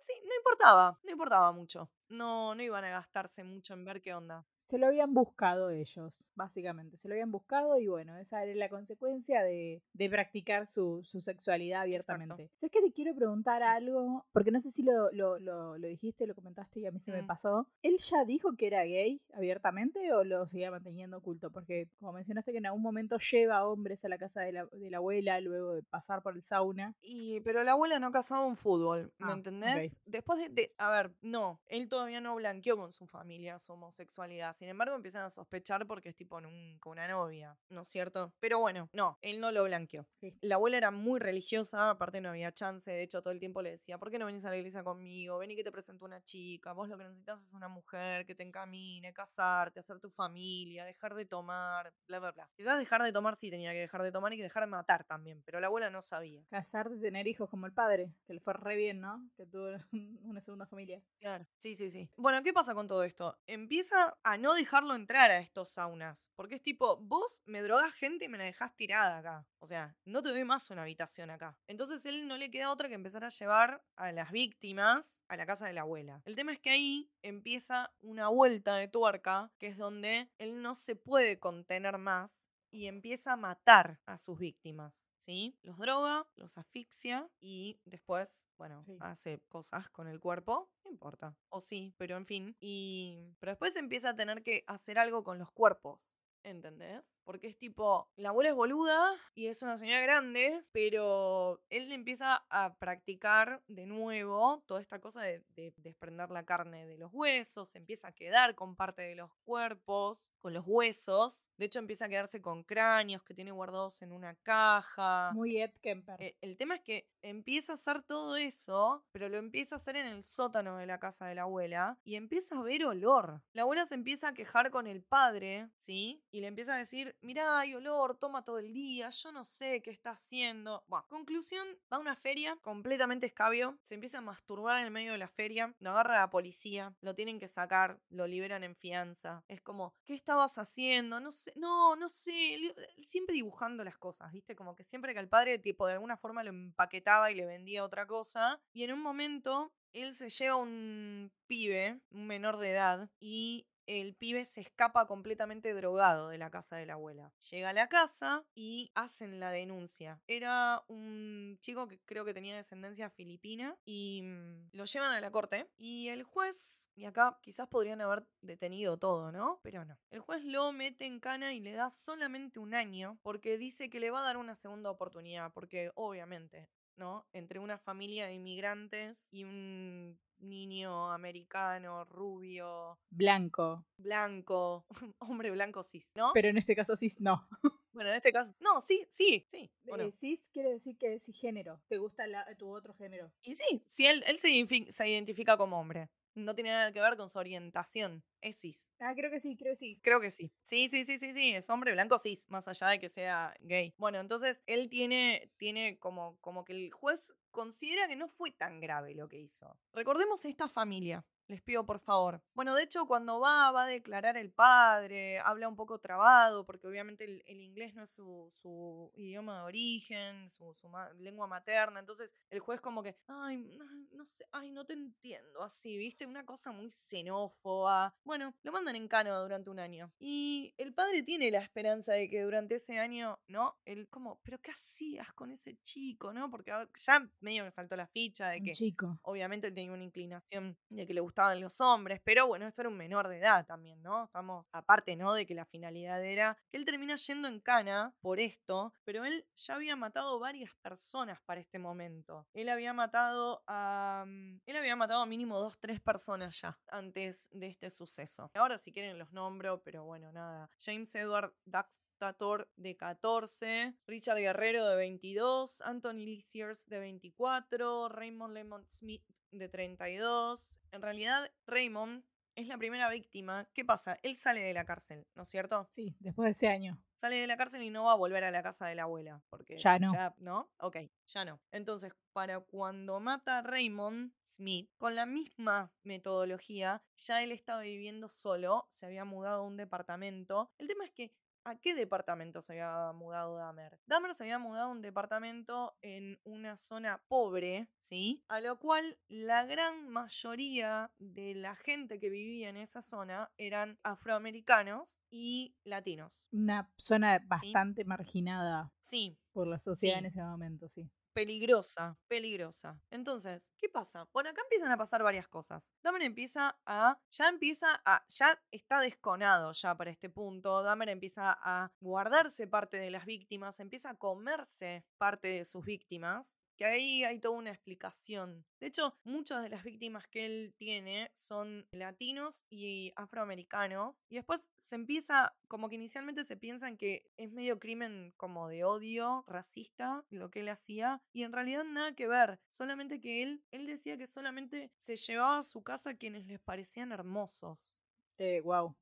sí, no importaba, no importaba mucho no, no iban a gastarse mucho en ver qué onda. Se lo habían buscado ellos, básicamente. Se lo habían buscado y bueno, esa era la consecuencia de, de practicar su, su, sexualidad abiertamente. ¿Sabes que te quiero preguntar algo? Porque no sé si lo, lo, lo, dijiste, lo comentaste y a mí se me mm. pasó. ¿Él ya dijo que era gay abiertamente o lo seguía manteniendo oculto? Porque como mencionaste que en algún momento lleva hombres a la casa de la, de la abuela luego de pasar por el sauna. Y, pero la abuela no casaba un fútbol, ¿me ah, entendés? Después de, de, a ver, no, él todavía no blanqueó con su familia su homosexualidad. Sin embargo, empiezan a sospechar porque es tipo con una novia, ¿no es cierto? Pero bueno, no, él no lo blanqueó. La abuela era muy religiosa, aparte no había chance. De hecho, todo el tiempo le decía, ¿por qué no venís a la iglesia conmigo? Ven y que te presento una chica. Vos lo que necesitas es una mujer que te encamine, casarte, hacer tu familia, dejar de tomar, bla, bla, bla. Quizás dejar de tomar sí tenía que dejar de tomar y que dejar de matar también, pero la abuela no sabía. Casarte, tener hijos como el padre, que le fue re bien, ¿no? Que tuvo una segunda familia. Claro, sí, sí, sí. Bueno, ¿qué pasa con todo esto? Empieza a no dejarlo entrar a estos saunas. Porque es tipo, vos me drogas gente y me la dejás tirada acá. O sea, no te doy más una habitación acá. Entonces él no le queda otra que empezar a llevar a las víctimas a la casa de la abuela. El tema es que ahí empieza una vuelta de tuerca, que es donde él no se puede contener más y empieza a matar a sus víctimas, ¿sí? Los droga, los asfixia y después, bueno, Sí. hace cosas con el cuerpo, no importa, o sí, pero en fin, y pero después empieza a tener que hacer algo con los cuerpos. ¿Entendés? Porque es tipo, la abuela es boluda y es una señora grande, pero él empieza a practicar de nuevo toda esta cosa de, de desprender la carne de los huesos, se empieza a quedar con parte de los cuerpos, con los huesos. De hecho, empieza a quedarse con cráneos que tiene guardados en una caja. Muy Ed Kemper. Eh, El tema es que empieza a hacer todo eso, pero lo empieza a hacer en el sótano de la casa de la abuela y empieza a ver olor. La abuela se empieza a quejar con el padre, ¿sí? Y le empieza a decir, mirá, hay olor, toma todo el día, yo no sé qué está haciendo. Bueno, conclusión, va a una feria completamente escabio, se empieza a masturbar en el medio de la feria, lo agarra la policía, lo tienen que sacar, lo liberan en fianza. Es como, ¿qué estabas haciendo? No sé, no, no sé, li- siempre dibujando las cosas, ¿viste? Como que siempre que al padre, tipo, de alguna forma lo empaquetaba y le vendía otra cosa. Y en un momento, él se lleva un pibe, un menor de edad, y el pibe se escapa completamente drogado de la casa de la abuela. Llega a la casa y hacen la denuncia. Era un chico que creo que tenía descendencia filipina y mm, lo llevan a la corte y el juez, y acá quizás podrían haber detenido todo, ¿no? Pero no. El juez lo mete en cana y le da solamente un año porque dice que le va a dar una segunda oportunidad porque obviamente ¿no? Entre una familia de inmigrantes y un niño americano, rubio, Blanco. blanco, hombre blanco cis, ¿no? Pero en este caso cis no. bueno, en este caso, no, sí, sí, sí. Eh, cis quiere decir que es cisgénero. ¿Te gusta la- tu otro género? Y sí, sí, él, él se identifica como hombre. No tiene nada que ver con su orientación. Es cis. Ah, creo que sí, creo que sí. Creo que sí. Sí, sí, sí, sí, sí. Es hombre blanco cis, más allá de que sea gay. Bueno, entonces él tiene, tiene como, como que el juez considera que no fue tan grave lo que hizo. Recordemos esta familia. Les pido por favor. Bueno, de hecho, cuando va, va a declarar el padre, habla un poco trabado, porque obviamente el, el inglés no es su, su idioma de origen, su, su ma- lengua materna. Entonces, el juez como que, ay, no, no sé, ay, no te entiendo así, ¿viste? Una cosa muy xenófoba. Bueno, lo mandan en cano durante un año. Y el padre tiene la esperanza de que durante ese año, ¿no? Él como, pero ¿qué hacías con ese chico, no? Porque ya medio que saltó la ficha de Un que chico. obviamente él tenía una inclinación de que le gustaban los hombres, pero bueno, esto era un menor de edad también, ¿no? Estamos, aparte, ¿no? De que la finalidad era que él termina yendo en cana por esto, pero él ya había matado varias personas para este momento. Él había matado a... mm, Él había matado a mínimo dos, tres personas ya antes de este suceso. Ahora si quieren los nombro, pero bueno, nada. James Edward Daxtator de 14, Richard Guerrero de 22, Anthony Lee de 24, Raymond Lemon Smith de 32. En realidad, Raymond es la primera víctima. ¿Qué pasa? Él sale de la cárcel, ¿no es cierto? Sí, después de ese año. Sale de la cárcel y no va a volver a la casa de la abuela. Porque Ya no. Ya, ¿No? Ok, ya no. Entonces, para cuando mata a Raymond Smith, con la misma metodología, ya él estaba viviendo solo, se había mudado a un departamento. El tema es que ¿A qué departamento se había mudado Dahmer? Dahmer se había mudado a un departamento en una zona pobre, ¿sí? A lo cual la gran mayoría de la gente que vivía en esa zona eran afroamericanos y latinos. Una zona bastante marginada Sí, por la sociedad Sí. en ese momento, sí. Peligrosa, peligrosa. Entonces, ¿qué pasa? Bueno, acá empiezan a pasar varias cosas. Dahmer empieza a, ya empieza a, ya está desconado ya para este punto. Dahmer empieza a guardarse parte de las víctimas, empieza a comerse parte de sus víctimas. Que ahí hay toda una explicación. De hecho, muchas de las víctimas que él tiene son latinos y afroamericanos. Y después se empieza, como que inicialmente se piensa en que es medio crimen como de odio racista lo que él hacía. Y en realidad nada que ver. Solamente que él, él decía que solamente se llevaba a su casa a quienes les parecían hermosos. Eh, wow.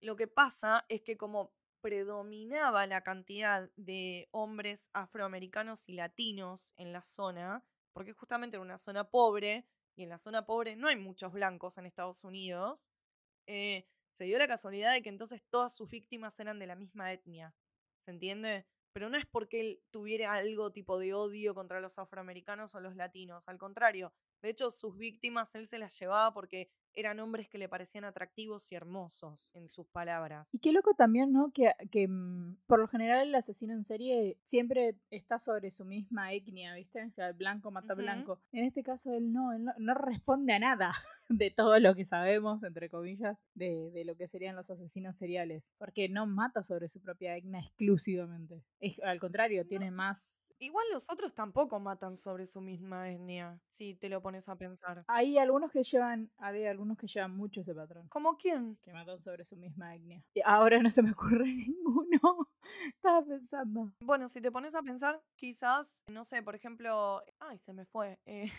Lo que pasa es que como predominaba la cantidad de hombres afroamericanos y latinos en la zona, porque justamente era una zona pobre, y en la zona pobre no hay muchos blancos en Estados Unidos, eh, se dio la casualidad de que entonces todas sus víctimas eran de la misma etnia. ¿Se entiende? Pero no es porque él tuviera algo tipo de odio contra los afroamericanos o los latinos, al contrario. De hecho, sus víctimas él se las llevaba porque eran hombres que le parecían atractivos y hermosos, en sus palabras. Y qué loco también, ¿no? Que, que mm, por lo general el asesino en serie siempre está sobre su misma etnia, ¿viste? O sea, el blanco mata Ujú. blanco. En este caso él no, él no, no responde a nada de todo lo que sabemos, entre comillas, de, de lo que serían los asesinos seriales. Porque no mata sobre su propia etnia exclusivamente. Es, al contrario, tiene más... Igual los otros tampoco matan sobre su misma etnia, si te lo pones a pensar. Hay algunos que llevan, hay algunos que llevan mucho ese patrón. ¿Como quién? Que matan sobre su misma etnia. Y ahora no se me ocurre ninguno. Estaba pensando. Bueno, si te pones a pensar, quizás, no sé, por ejemplo, ay, se me fue. eh,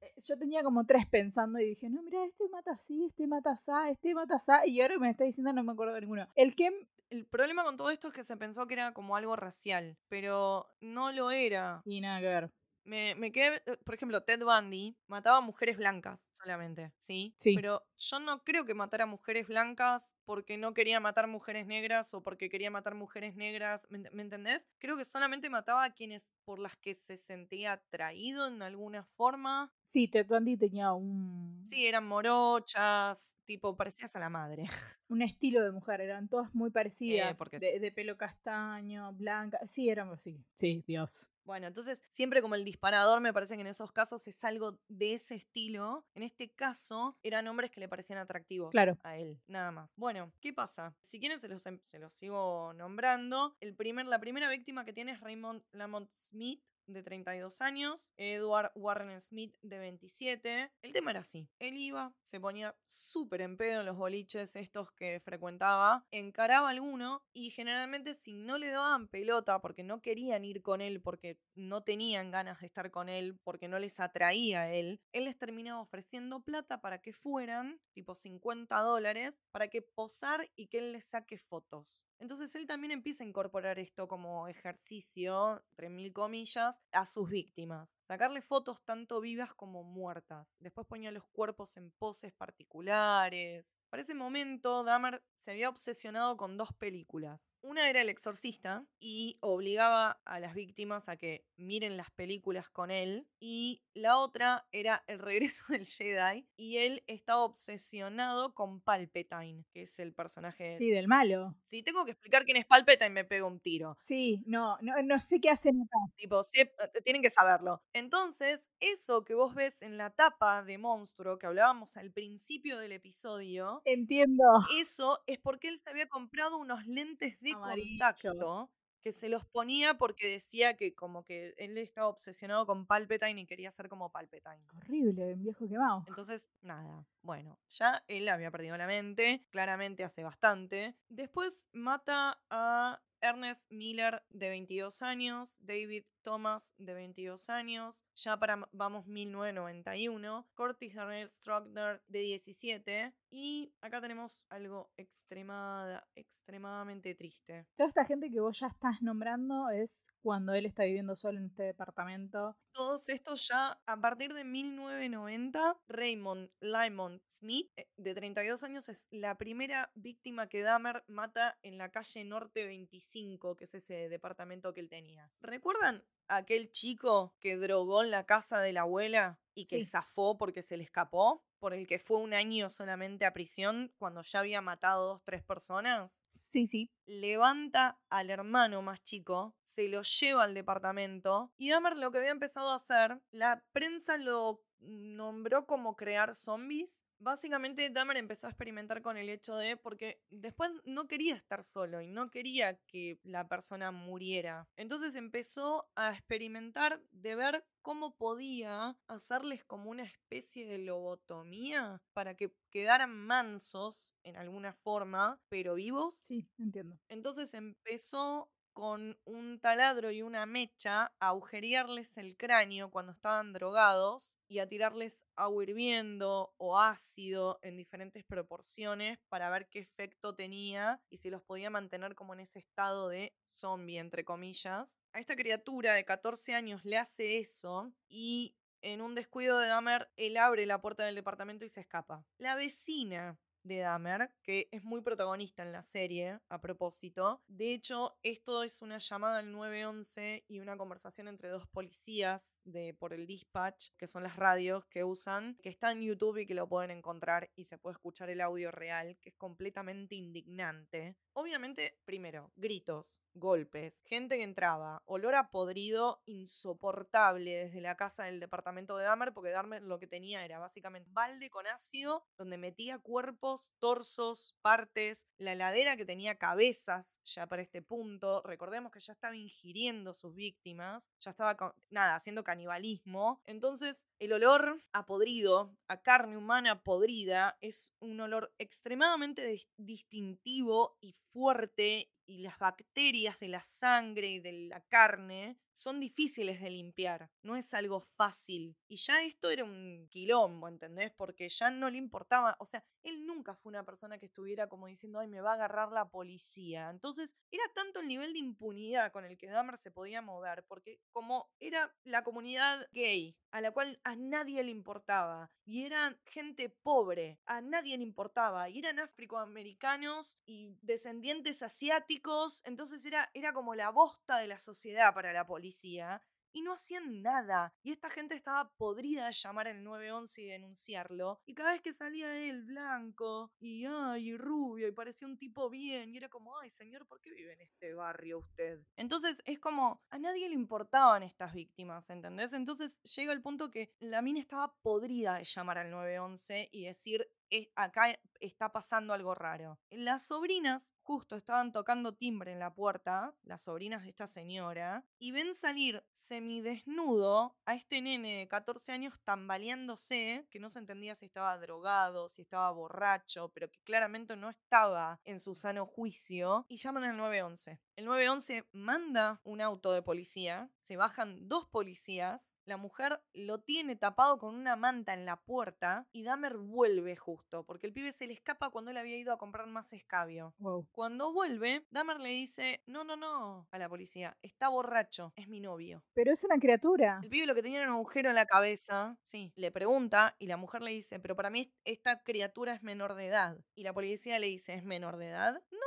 Eh, Yo tenía como tres pensando y dije, no, mira, este mata así, este mata así, este mata así. Y ahora me está diciendo no me acuerdo de ninguno. El que el problema con todo esto es que se pensó que era como algo racial, pero no lo era. Y nada que ver. Me, me quedé, eh, por ejemplo, Ted Bundy mataba a mujeres blancas solamente, ¿sí? Sí. Pero yo no creo que matara a mujeres blancas porque no quería matar mujeres negras o porque quería matar mujeres negras, ¿me, me entendés? Creo que solamente mataba a quienes por las que se sentía atraído en alguna forma. Sí, Ted Bundy tenía un, Sí, eran morochas, tipo parecidas a la madre. un estilo de mujer. Eran todas muy parecidas. porque de, de pelo castaño, blanca. Sí, eran así. Sí, Dios. Bueno, entonces siempre como el disparador me parece que en esos casos es algo de ese estilo. En este caso eran hombres que le parecían atractivos Claro. a él, nada más. Bueno, ¿qué pasa? Si quieren se los, em- se los sigo nombrando. El primer, la primera víctima que tiene es Raymond Lamont Smith de 32 años, Edward Warren Smith de 27. El tema era así. Él iba, se ponía súper en pedo en los boliches estos que frecuentaba, encaraba a alguno y generalmente si no le daban pelota porque no querían ir con él, porque no tenían ganas de estar con él, porque no les atraía a él, él les terminaba ofreciendo plata para que fueran, tipo 50 dólares, para que posar y que él les saque fotos. Entonces él también empieza a incorporar esto como ejercicio, entre mil comillas, a sus víctimas. Sacarle fotos tanto vivas como muertas. Después ponía los cuerpos en poses particulares. Para ese momento, Dahmer se había obsesionado con dos películas. Una era El Exorcista y obligaba a las víctimas a que miren las películas con él. Y la otra era El Regreso del Jedi y él estaba obsesionado con Palpatine, que es el personaje... Sí, del malo. Si tengo que explicar quién es Palpatine, me pego un tiro. Sí, no, no, no sé qué hacen acá. Tipo, sí, eh, tienen que saberlo. Entonces, eso que vos ves en la tapa de Monstruo, que hablábamos al principio del episodio, Entiendo. eso es porque él se había comprado unos lentes de Amarillos. contacto que se los ponía porque decía que como que él estaba obsesionado con Palpatine y quería ser como Palpatine. Horrible, un viejo quemado. Entonces, nada, bueno, ya él había perdido la mente, claramente hace bastante. Después mata a Ernest Miller de 22 años, David Thomas de 22 años, ya para vamos 1991, Curtis Darnell Struckner de 17 y acá tenemos algo extremada, extremadamente triste. Toda esta gente que vos ya estás nombrando es cuando él está viviendo solo en este departamento. Todos estos ya a partir de 1990, Raymond Lymon Smith, eh, de 32 años, es la primera víctima que Dahmer mata en la calle Norte 25, que es ese departamento que él tenía. ¿Recuerdan aquel chico que drogó en la casa de la abuela y que Sí. zafó porque se le escapó? Por el que fue un año solamente a prisión cuando ya había matado dos, tres personas Sí, sí. levanta al hermano más chico, se lo lleva al departamento y Dahmer lo que había empezado a hacer, la prensa lo nombró como crear zombies. Básicamente Dahmer empezó a experimentar con el hecho de, porque después no quería estar solo y no quería que la persona muriera. Entonces empezó a experimentar de ver cómo podía hacerles como una especie de lobotomía para que quedaran mansos en alguna forma, pero vivos. Sí, entiendo. Entonces empezó con un taladro y una mecha a agujerearles el cráneo cuando estaban drogados y a tirarles agua hirviendo o ácido en diferentes proporciones para ver qué efecto tenía y si los podía mantener como en ese estado de zombie, entre comillas. A esta criatura de 14 años le hace eso y en un descuido de Dahmer, él abre la puerta del departamento y se escapa. La vecina de Dahmer, que es muy protagonista en la serie, a propósito. De hecho, esto es una llamada al 911 y una conversación entre dos policías de, por el dispatch, que son las radios que usan, que está en YouTube y que lo pueden encontrar y se puede escuchar el audio real, que es completamente indignante. Obviamente, primero, gritos, golpes, gente que entraba, olor a podrido insoportable desde la casa del departamento de Dahmer, porque Dahmer lo que tenía era básicamente balde con ácido donde metía cuerpos, torsos, partes, la heladera que tenía cabezas ya para este punto. Recordemos que ya estaba ingiriendo sus víctimas, ya estaba, nada, haciendo canibalismo. Entonces, el olor a podrido, a carne humana podrida, es un olor extremadamente distintivo y fuerte y las bacterias de la sangre y de la carne son difíciles de limpiar, no es algo fácil. Y ya esto era un quilombo, ¿entendés? Porque ya no le importaba, o sea, él nunca fue una persona que estuviera como diciendo, ay, me va a agarrar la policía. Entonces, era tanto el nivel de impunidad con el que Dahmer se podía mover, porque como era la comunidad gay, a la cual a nadie le importaba, y eran gente pobre, a nadie le importaba, y eran afroamericanos y descendientes asiáticos, entonces era, era como la bosta de la sociedad para la policía y no hacían nada. Y esta gente estaba podrida de llamar al 911 y denunciarlo. Y cada vez que salía él blanco y ay, rubio y parecía un tipo bien y era como, ay, señor, ¿por qué vive en este barrio usted? Entonces es como, a nadie le importaban estas víctimas, ¿entendés? Entonces llega el punto que la mina estaba podrida de llamar al 911 y decir, acá está pasando algo raro. Las sobrinas justo estaban tocando timbre en la puerta, las sobrinas de esta señora, y ven salir semidesnudo a este nene de 14 años tambaleándose, que no se entendía si estaba drogado, si estaba borracho, pero que claramente no estaba en su sano juicio, y llaman al 911. El 911 manda un auto de policía, se bajan dos policías, la mujer lo tiene tapado con una manta en la puerta y Dahmer vuelve justo, porque el pibe se le escapa cuando él había ido a comprar más escabio. Cuando vuelve, Dahmer le dice, no, no, no, a la policía, está borracho, es mi novio. Pero es una criatura. El pibe lo que tenía era un agujero en la cabeza, sí, le pregunta y la mujer le dice, pero para mí esta criatura es menor de edad. Y la policía le dice, ¿es menor de edad? No,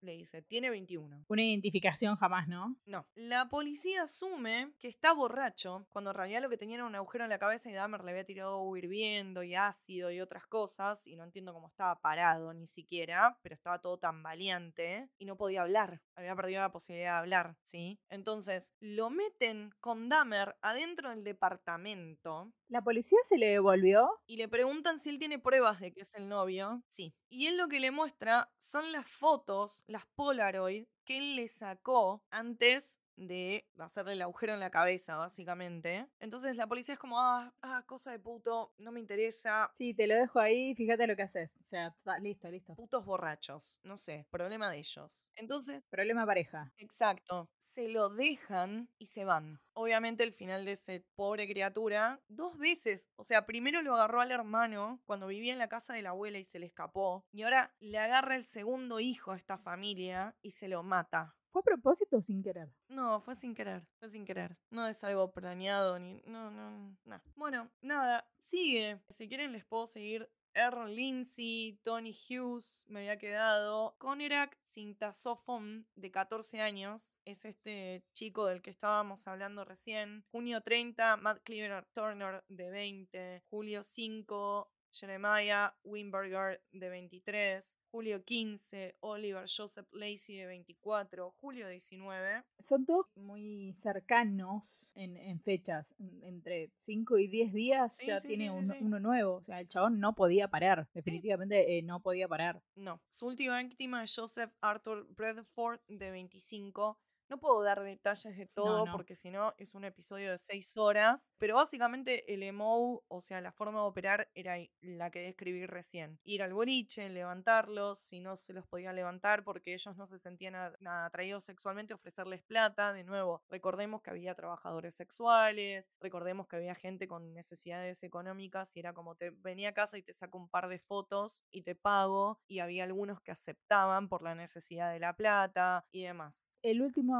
le dice, tiene 21. Una identificación jamás, ¿no? No. La policía asume que está borracho, cuando en realidad lo que tenía era un agujero en la cabeza y Dahmer le había tirado hirviendo y ácido y otras cosas, y no entiendo cómo estaba parado ni siquiera, pero estaba todo tan valiente y no podía hablar. Había perdido la posibilidad de hablar, ¿sí? Entonces, lo meten con Dahmer adentro del departamento. ¿La policía se le devolvió? Y le preguntan si él tiene pruebas de que es el novio. Sí. Y él lo que le muestra son las fotos, las Polaroid, que él le sacó antes de hacerle el agujero en la cabeza, básicamente. Entonces la policía es como, ah, ah, cosa de puto, no me interesa. Sí, te lo dejo ahí, fíjate lo que haces. O sea, listo, listo. Putos borrachos, no sé, problema de ellos. Entonces... Problema pareja. Exacto. Se lo dejan y se van. Obviamente el final de ese pobre criatura, dos veces, o sea, primero lo agarró al hermano cuando vivía en la casa de la abuela y se le escapó, y ahora le agarra el segundo hijo a esta familia y se lo mata. ¿Fue a propósito o sin querer? No, fue sin querer, fue sin querer. No es algo planeado ni... No, no, no. Bueno, nada, sigue. Si quieren les puedo seguir Earl Lindsay, Tony Hughes, me había quedado. Conerak Sintasofon, de 14 años, es este chico del que estábamos hablando recién. Junio 30, Matt Cleaver Turner, de 20. Julio 5, Jeremiah Wimberger de 23, julio 15, Oliver Joseph Lacey de 24, julio 19. Son todos muy cercanos en, fechas, entre 5 y 10 días ya tiene uno nuevo, o sea, el chabón no podía parar, definitivamente eh, no podía parar. No, su última víctima es Joseph Arthur Bradford de 25 no puedo dar detalles de todo porque si no es un episodio de seis horas, pero básicamente el emo, o sea, la forma de operar era la que describí recién. Ir al boliche, levantarlos, si no se los podía levantar porque ellos no se sentían atraídos sexualmente, ofrecerles plata. De nuevo, recordemos que había trabajadores sexuales, recordemos que había gente con necesidades económicas y era como te venía a casa y te saco un par de fotos y te pago y había algunos que aceptaban por la necesidad de la plata y demás. El último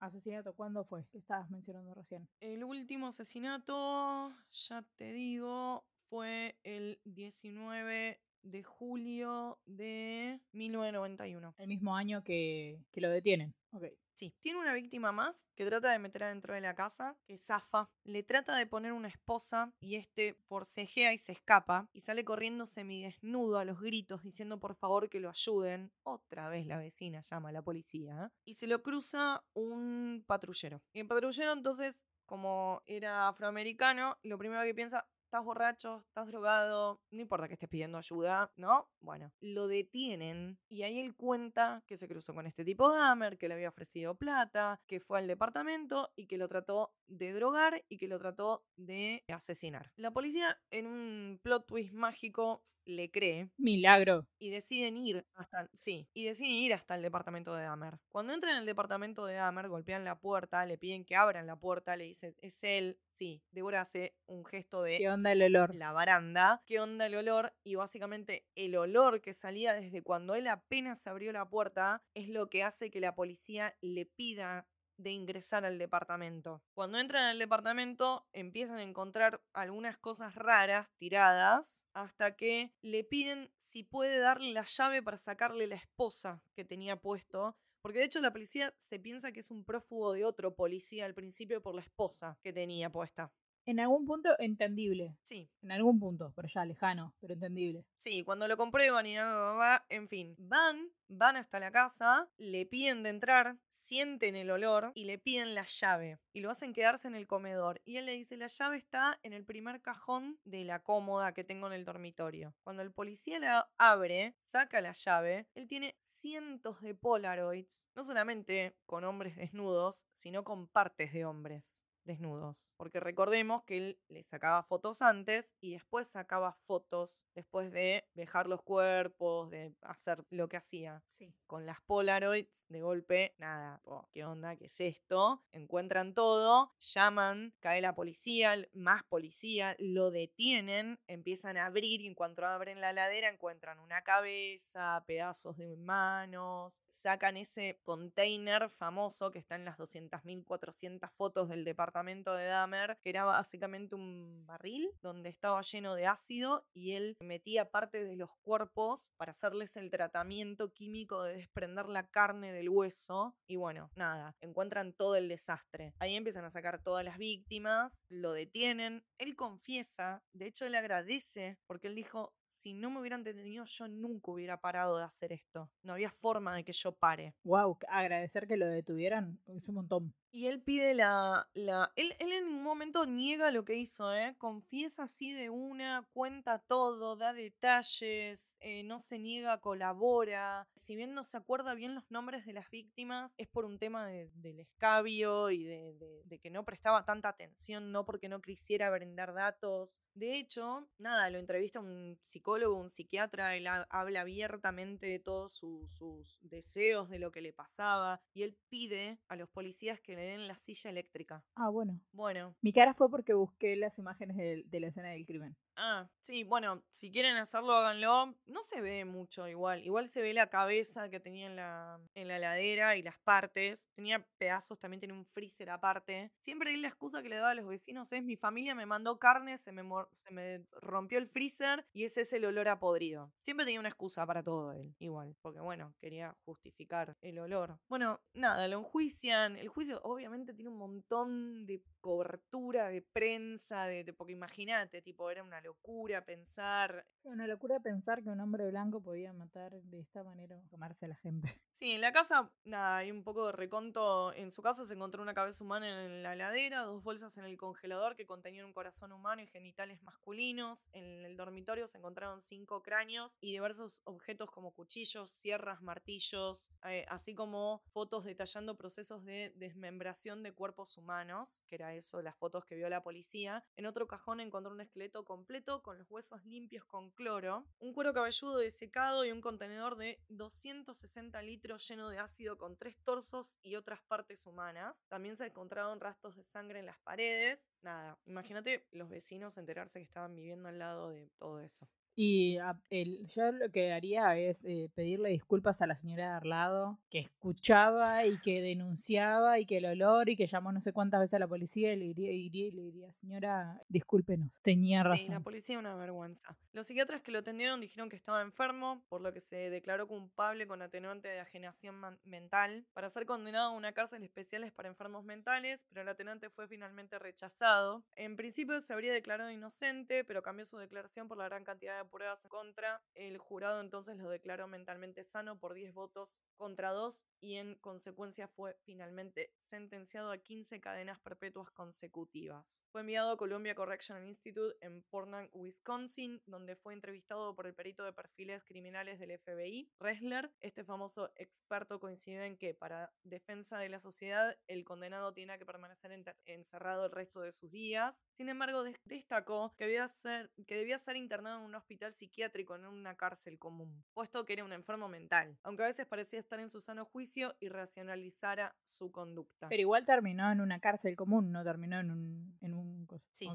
asesinato cuándo fue? Que estabas mencionando recién. El último asesinato, ya te digo, fue el 19 de julio de 1991. El mismo año que, que lo detienen. Ok. Sí, tiene una víctima más que trata de meter adentro de la casa, que zafa, le trata de poner una esposa y este forcejea y se escapa y sale corriendo semidesnudo a los gritos diciendo por favor que lo ayuden. Otra vez la vecina llama a la policía ¿eh? y se lo cruza un patrullero. Y el patrullero entonces, como era afroamericano, lo primero que piensa, estás borracho, estás drogado, no importa que estés pidiendo ayuda, ¿no? Bueno, lo detienen y ahí él cuenta que se cruzó con este tipo de Dahmer, que le había ofrecido plata, que fue al departamento y que lo trató de drogar y que lo trató de asesinar. La policía, en un plot twist mágico, le cree Milagro. y deciden ir hasta sí, y deciden ir hasta el departamento de Dahmer. Cuando entran en el departamento de Dahmer, golpean la puerta, le piden que abran la puerta, le dice, "Es él." Sí, Débora hace un gesto de ¿Qué onda el olor? la baranda, qué onda el olor y básicamente el olor que salía desde cuando él apenas abrió la puerta es lo que hace que la policía le pida de ingresar al departamento. Cuando entran al departamento empiezan a encontrar algunas cosas raras tiradas hasta que le piden si puede darle la llave para sacarle la esposa que tenía puesto. Porque de hecho la policía se piensa que es un prófugo de otro policía al principio por la esposa que tenía puesta. En algún punto entendible. Sí, En algún punto, pero ya lejano, pero entendible. Sí, cuando lo comprueban y en fin, van, van hasta la casa, le piden de entrar, sienten el olor y le piden la llave y lo hacen quedarse en el comedor. Y él le dice, la llave está en el primer cajón de la cómoda que tengo en el dormitorio. Cuando el policía la abre, saca la llave, él tiene cientos de Polaroids, no solamente con hombres desnudos, sino con partes de hombres desnudos. Porque recordemos que él le sacaba fotos antes y después sacaba fotos después de dejar los cuerpos, de hacer lo que hacía. Sí. Con las Polaroids, de golpe, nada, ¿qué onda? ¿Qué es esto? Encuentran todo, llaman, cae la policía, más policía, lo detienen, empiezan a abrir y en cuanto abren la ladera encuentran una cabeza, pedazos de manos, sacan ese container famoso que está en las 200.400 fotos del departamento de Dahmer, que era básicamente un barril donde estaba lleno de ácido y él metía parte de los cuerpos para hacerles el tratamiento químico de desprender la carne del hueso. Y bueno, nada, encuentran todo el desastre. Ahí empiezan a sacar todas las víctimas, lo detienen, él confiesa, de hecho él agradece porque él dijo, si no me hubieran detenido yo nunca hubiera parado de hacer esto. No había forma de que yo pare. Wow, agradecer que lo detuvieran es un montón. Y él pide la... la él, él en un momento niega lo que hizo, ¿eh? Confiesa así de una, cuenta todo, da detalles, eh, no se niega, colabora. Si bien no se acuerda bien los nombres de las víctimas, es por un tema de- del escabio y de, de- que no prestaba tanta atención, no porque no quisiera brindar datos. De hecho, nada, lo entrevista un psicólogo, un psiquiatra, él ha- habla abiertamente de todos su- sus deseos, de lo que le pasaba, y él pide a los policías que le den la silla eléctrica. Ah, bueno. Bueno, Mi cara fue porque busqué las imágenes de, de la escena del crimen. Ah, sí, bueno, si quieren hacerlo, háganlo. No se ve mucho igual. Igual se ve la cabeza que tenía en la, en la ladera y las partes. Tenía pedazos, también tenía un freezer aparte. Siempre él la excusa que le daba a los vecinos es mi familia me mandó carne, se me, se me rompió el freezer y ese es el olor a podrido. Siempre tenía una excusa para todo él, igual. Porque bueno, quería justificar el olor. Bueno, nada, lo enjuician. El juicio obviamente tiene un montón de cobertura, de prensa, de, de- porque imagínate, tipo, era una locura pensar Una locura pensar que un hombre blanco podía matar de esta manera o comerse a la gente. Sí, en la casa, nada, hay un poco de reconto. En su casa se encontró una cabeza humana en la heladera, dos bolsas en el congelador que contenían un corazón humano y genitales masculinos. En el dormitorio se encontraron cinco cráneos y diversos objetos como cuchillos, sierras, martillos, eh, así como fotos detallando procesos de desmembración de cuerpos humanos, que era eso, las fotos que vio la policía. En otro cajón encontró un esqueleto completo con los huesos limpios con cloro, un cuero cabelludo desecado y un contenedor de 260 litros lleno de ácido con tres torsos y otras partes humanas. También se encontraron rastros de sangre en las paredes. Nada, imagínate los vecinos enterarse que estaban viviendo al lado de todo eso. Y a- el- yo lo que haría es eh, pedirle disculpas a la señora de al lado, que escuchaba y que denunciaba y que el olor y que llamó no sé cuántas veces a la policía y le diría, iría y le diría, señora, discúlpenos, tenía Sí, la razón. policía una vergüenza. Los psiquiatras que lo atendieron dijeron que estaba enfermo, por lo que se declaró culpable con atenuante de ajenación mental para ser condenado a una cárcel especial para enfermos mentales, pero el atenuante fue finalmente rechazado. En principio se habría declarado inocente, pero cambió su declaración por la gran cantidad de pruebas en contra. El jurado entonces lo declaró mentalmente sano por 10 votos contra 2 y en consecuencia fue finalmente sentenciado a 15 cadenas perpetuas consecutivas. Fue enviado a Columbia Correctional Institute en Portland, Wisconsin, donde fue entrevistado por el perito de perfiles criminales del FBI, Ressler. Este famoso experto coincidió en que para defensa de la sociedad el condenado tiene que permanecer encerrado el resto de sus días. Sin embargo, des- destacó que debía, ser, que debía ser internado en un hospital psiquiátrico, en una cárcel común, puesto que era un enfermo mental, aunque a veces parecía estar en su sano juicio y racionalizara su conducta. Pero igual terminó en una cárcel común, no terminó en un... En un. Sí.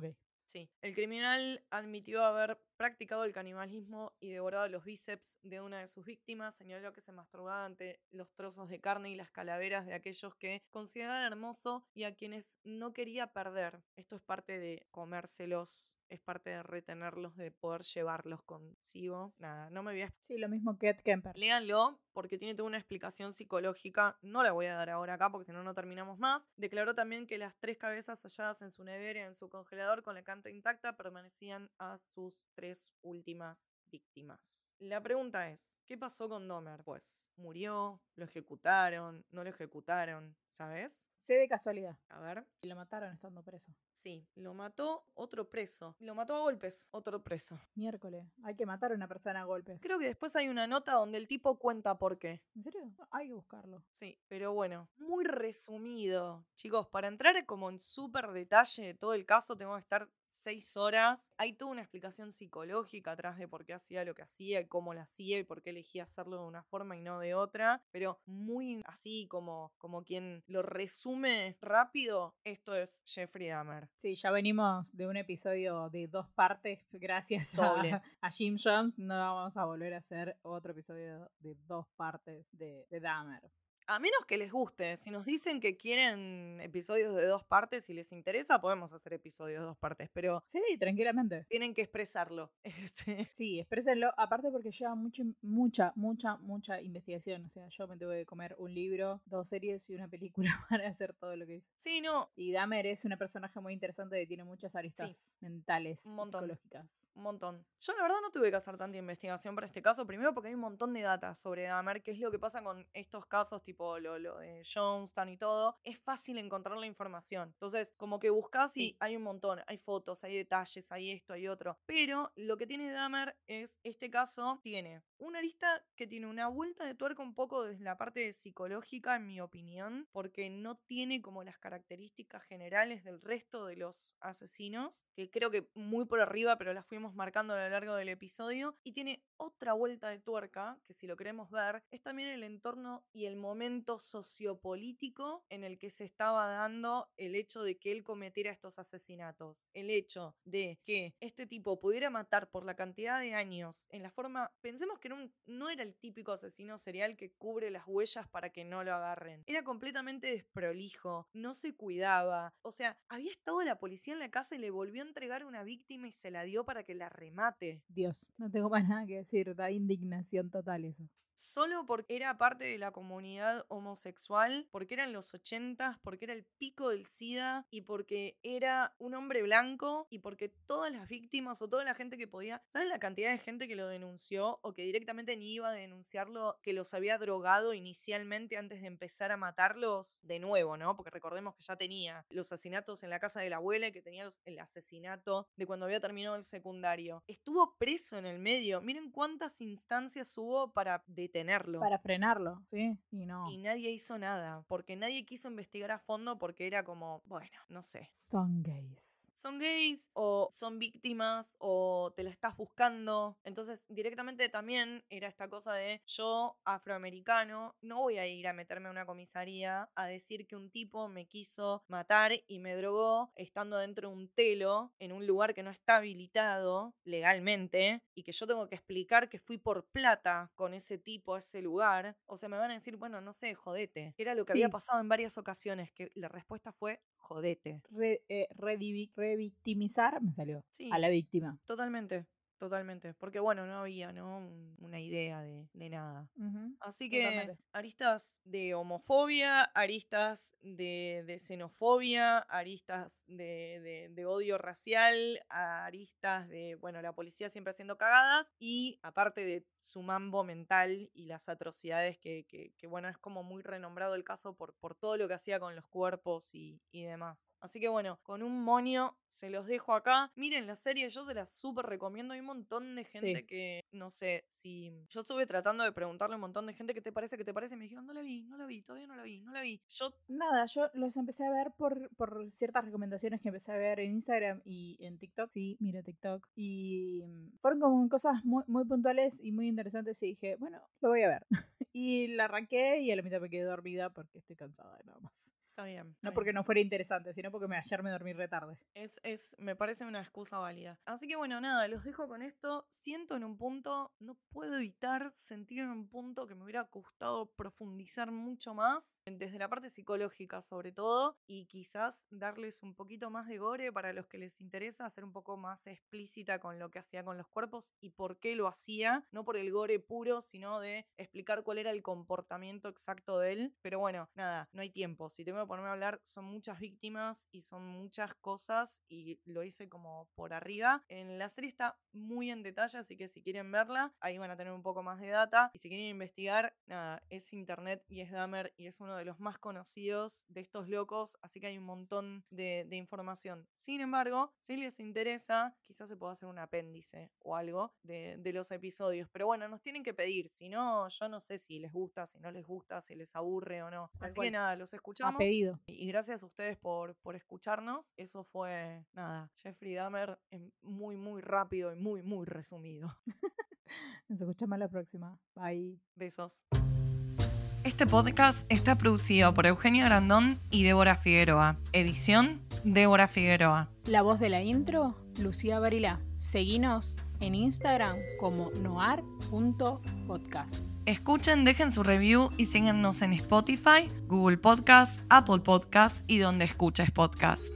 Sí, el criminal admitió haber practicado el canibalismo y devorado los bíceps de una de sus víctimas. Señaló que se masturbaba ante los trozos de carne y las calaveras de aquellos que consideraban hermoso y a quienes no quería perder. Esto es parte de comérselos, es parte de retenerlos, de poder llevarlos consigo. Nada, no me voy a Sí, lo mismo que Ed Kemper. Léanlo porque tiene toda una explicación psicológica. No la voy a dar ahora acá porque si no, no terminamos más. Declaró también que las tres cabezas halladas en su nevera y en su congelador con la canta intacta permanecían a sus tres últimas víctimas. La pregunta es, ¿qué pasó con Dahmer? Pues, ¿murió? ¿Lo ejecutaron? ¿No lo ejecutaron? ¿Sabes? Sé de casualidad. A ver. Y lo mataron estando preso. Sí, lo mató otro preso. Lo mató a golpes, otro preso. Miércoles. Hay que matar a una persona a golpes. Creo que después hay una nota donde el tipo cuenta por qué. ¿En serio? Hay que buscarlo. Sí, pero bueno, muy resumido. Chicos, para entrar como en súper detalle de todo el caso, tengo que estar seis horas. Hay toda una explicación psicológica atrás de por qué hacía lo que hacía y cómo lo hacía y por qué elegía hacerlo de una forma y no de otra. Pero muy así como, como quien lo resume rápido, esto es Jeffrey Dahmer. Sí, ya venimos de un episodio de dos partes gracias a Jim Jones. No vamos a volver a hacer otro episodio de dos partes de, de Dahmer. A menos que les guste, si nos dicen que quieren episodios de dos partes y les interesa, podemos hacer episodios de dos partes, pero Sí, tranquilamente. tienen que expresarlo. Este, Sí, exprésenlo. Aparte porque lleva mucho, mucha, mucha, mucha investigación. O sea, yo me tuve que comer un libro, dos series y una película para hacer todo lo que hice. Sí, no, Y Dahmer es una personaje muy interesante que tiene muchas aristas mentales, un montón. psicológicas. Un montón. Yo la verdad no tuve que hacer tanta investigación para este caso, primero porque hay un montón de data sobre Dahmer, que es lo que pasa con estos casos, tipo lo, lo de Johnston y todo, es fácil encontrar la información. Entonces, como que buscas y Sí. hay un montón, hay fotos, hay detalles, hay esto, hay otro. Pero lo que tiene Dahmer es, este caso tiene una arista que tiene una vuelta de tuerca un poco desde la parte psicológica, en mi opinión, porque no tiene como las características generales del resto de los asesinos, que creo que muy por arriba, pero las fuimos marcando a lo largo del episodio, y tiene otra vuelta de tuerca, que si lo queremos ver, es también el entorno y el momento sociopolítico en el que se estaba dando el hecho de que él cometiera estos asesinatos. El hecho de que este tipo pudiera matar por la cantidad de años en la forma, pensemos que no era el típico asesino serial que cubre las huellas para que no lo agarren. Era completamente desprolijo, no se cuidaba. O sea, había estado la policía en la casa y le volvió a entregar una víctima y se la dio para que la remate. Dios, no tengo más nada que decir. Da indignación total eso. Solo porque era parte de la comunidad homosexual, porque eran los 80, porque era el pico del SIDA y porque era un hombre blanco y porque todas las víctimas o toda la gente que podía, ¿saben la cantidad de gente que lo denunció o que directamente ni iba a denunciarlo, que los había drogado inicialmente antes de empezar a matarlos? De nuevo, ¿no? Porque recordemos que ya tenía los asesinatos en la casa de la abuela y que tenía los- el asesinato de cuando había terminado el secundario. Estuvo preso en el medio. Miren cuántas instancias hubo para detenerlo. Para frenarlo, sí, y no. Y nadie hizo nada, porque nadie quiso investigar a fondo porque era como, bueno, no sé. Son gays. Son gays o son víctimas o te la estás buscando. Entonces directamente también era esta cosa de yo, afroamericano, no voy a ir a meterme a una comisaría a decir que un tipo me quiso matar y me drogó estando dentro de un telo en un lugar que no está habilitado legalmente y que yo tengo que explicar que fui por plata con ese tipo a ese lugar. O sea, me van a decir, bueno, no sé, jodete. Era lo que había pasado en varias ocasiones, que la respuesta fue jodete. Re- eh, me salió, Sí. a la víctima. Totalmente, totalmente. Porque bueno, no había, ¿no? Un- Una idea de, de nada. Así que Totalmente. aristas de homofobia, aristas de, de xenofobia, aristas de, de- odio racial, aristas de, bueno, la policía siempre haciendo cagadas y aparte de su mambo mental y las atrocidades que, que- que, bueno, es como muy renombrado el caso por, por todo lo que hacía con los cuerpos y, y demás. Así que bueno, con un monio se los dejo acá. Miren la serie, yo se la súper recomiendo. Un montón de gente Sí. que, no sé, si yo estuve tratando de preguntarle a un montón de gente qué te parece, qué te parece, y me dijeron, no la vi, no la vi, todavía no la vi, no la vi. Yo, Nada, yo los empecé a ver por, por ciertas recomendaciones que empecé a ver en Instagram y en TikTok. Sí, miro TikTok. Y mm, fueron como cosas muy, muy puntuales y muy interesantes y dije, bueno, lo voy a ver. y la arranqué y a la mitad me quedé dormida porque estoy cansada de nada más. Está bien. está No bien. porque no fuera interesante, sino porque me, ayer me dormí retarde. Es, es, me parece una excusa válida. Así que bueno, nada, los dejo con esto. Siento en un punto, no puedo evitar sentir en un punto que me hubiera gustado profundizar mucho más, desde la parte psicológica sobre todo, y quizás darles un poquito más de gore para los que les interesa, ser un poco más explícita con lo que hacía con los cuerpos y por qué lo hacía, no por el gore puro, sino de explicar cuál era el comportamiento exacto de él. Pero bueno, nada, no hay tiempo. Si tengo ponerme a hablar, son muchas víctimas y son muchas cosas y lo hice como por arriba. En la serie está muy en detalle, así que si quieren verla, ahí van a tener un poco más de data. Y si quieren investigar, nada, es internet y es Dahmer y es uno de los más conocidos de estos locos, así que hay un montón de, de información. Sin embargo, si les interesa, quizás se pueda hacer un apéndice o algo de, de los episodios. Pero bueno, nos tienen que pedir, si no, yo no sé si les gusta, si no les gusta, si les aburre o no. Así que nada, los A escuchamos. Y gracias a ustedes por, por escucharnos. Eso fue, nada, Jeffrey Dahmer muy, muy rápido y muy, muy resumido. Nos escuchamos la próxima. Bye. Besos. Este podcast está producido por Eugenia Grandón y Débora Figueroa. Edición, Débora Figueroa. La voz de la intro, Lucía Barilá. Seguinos en Instagram como noar.podcast. Escuchen, dejen su review y síganos en Spotify, Google Podcast, Apple Podcast y donde escuches podcast.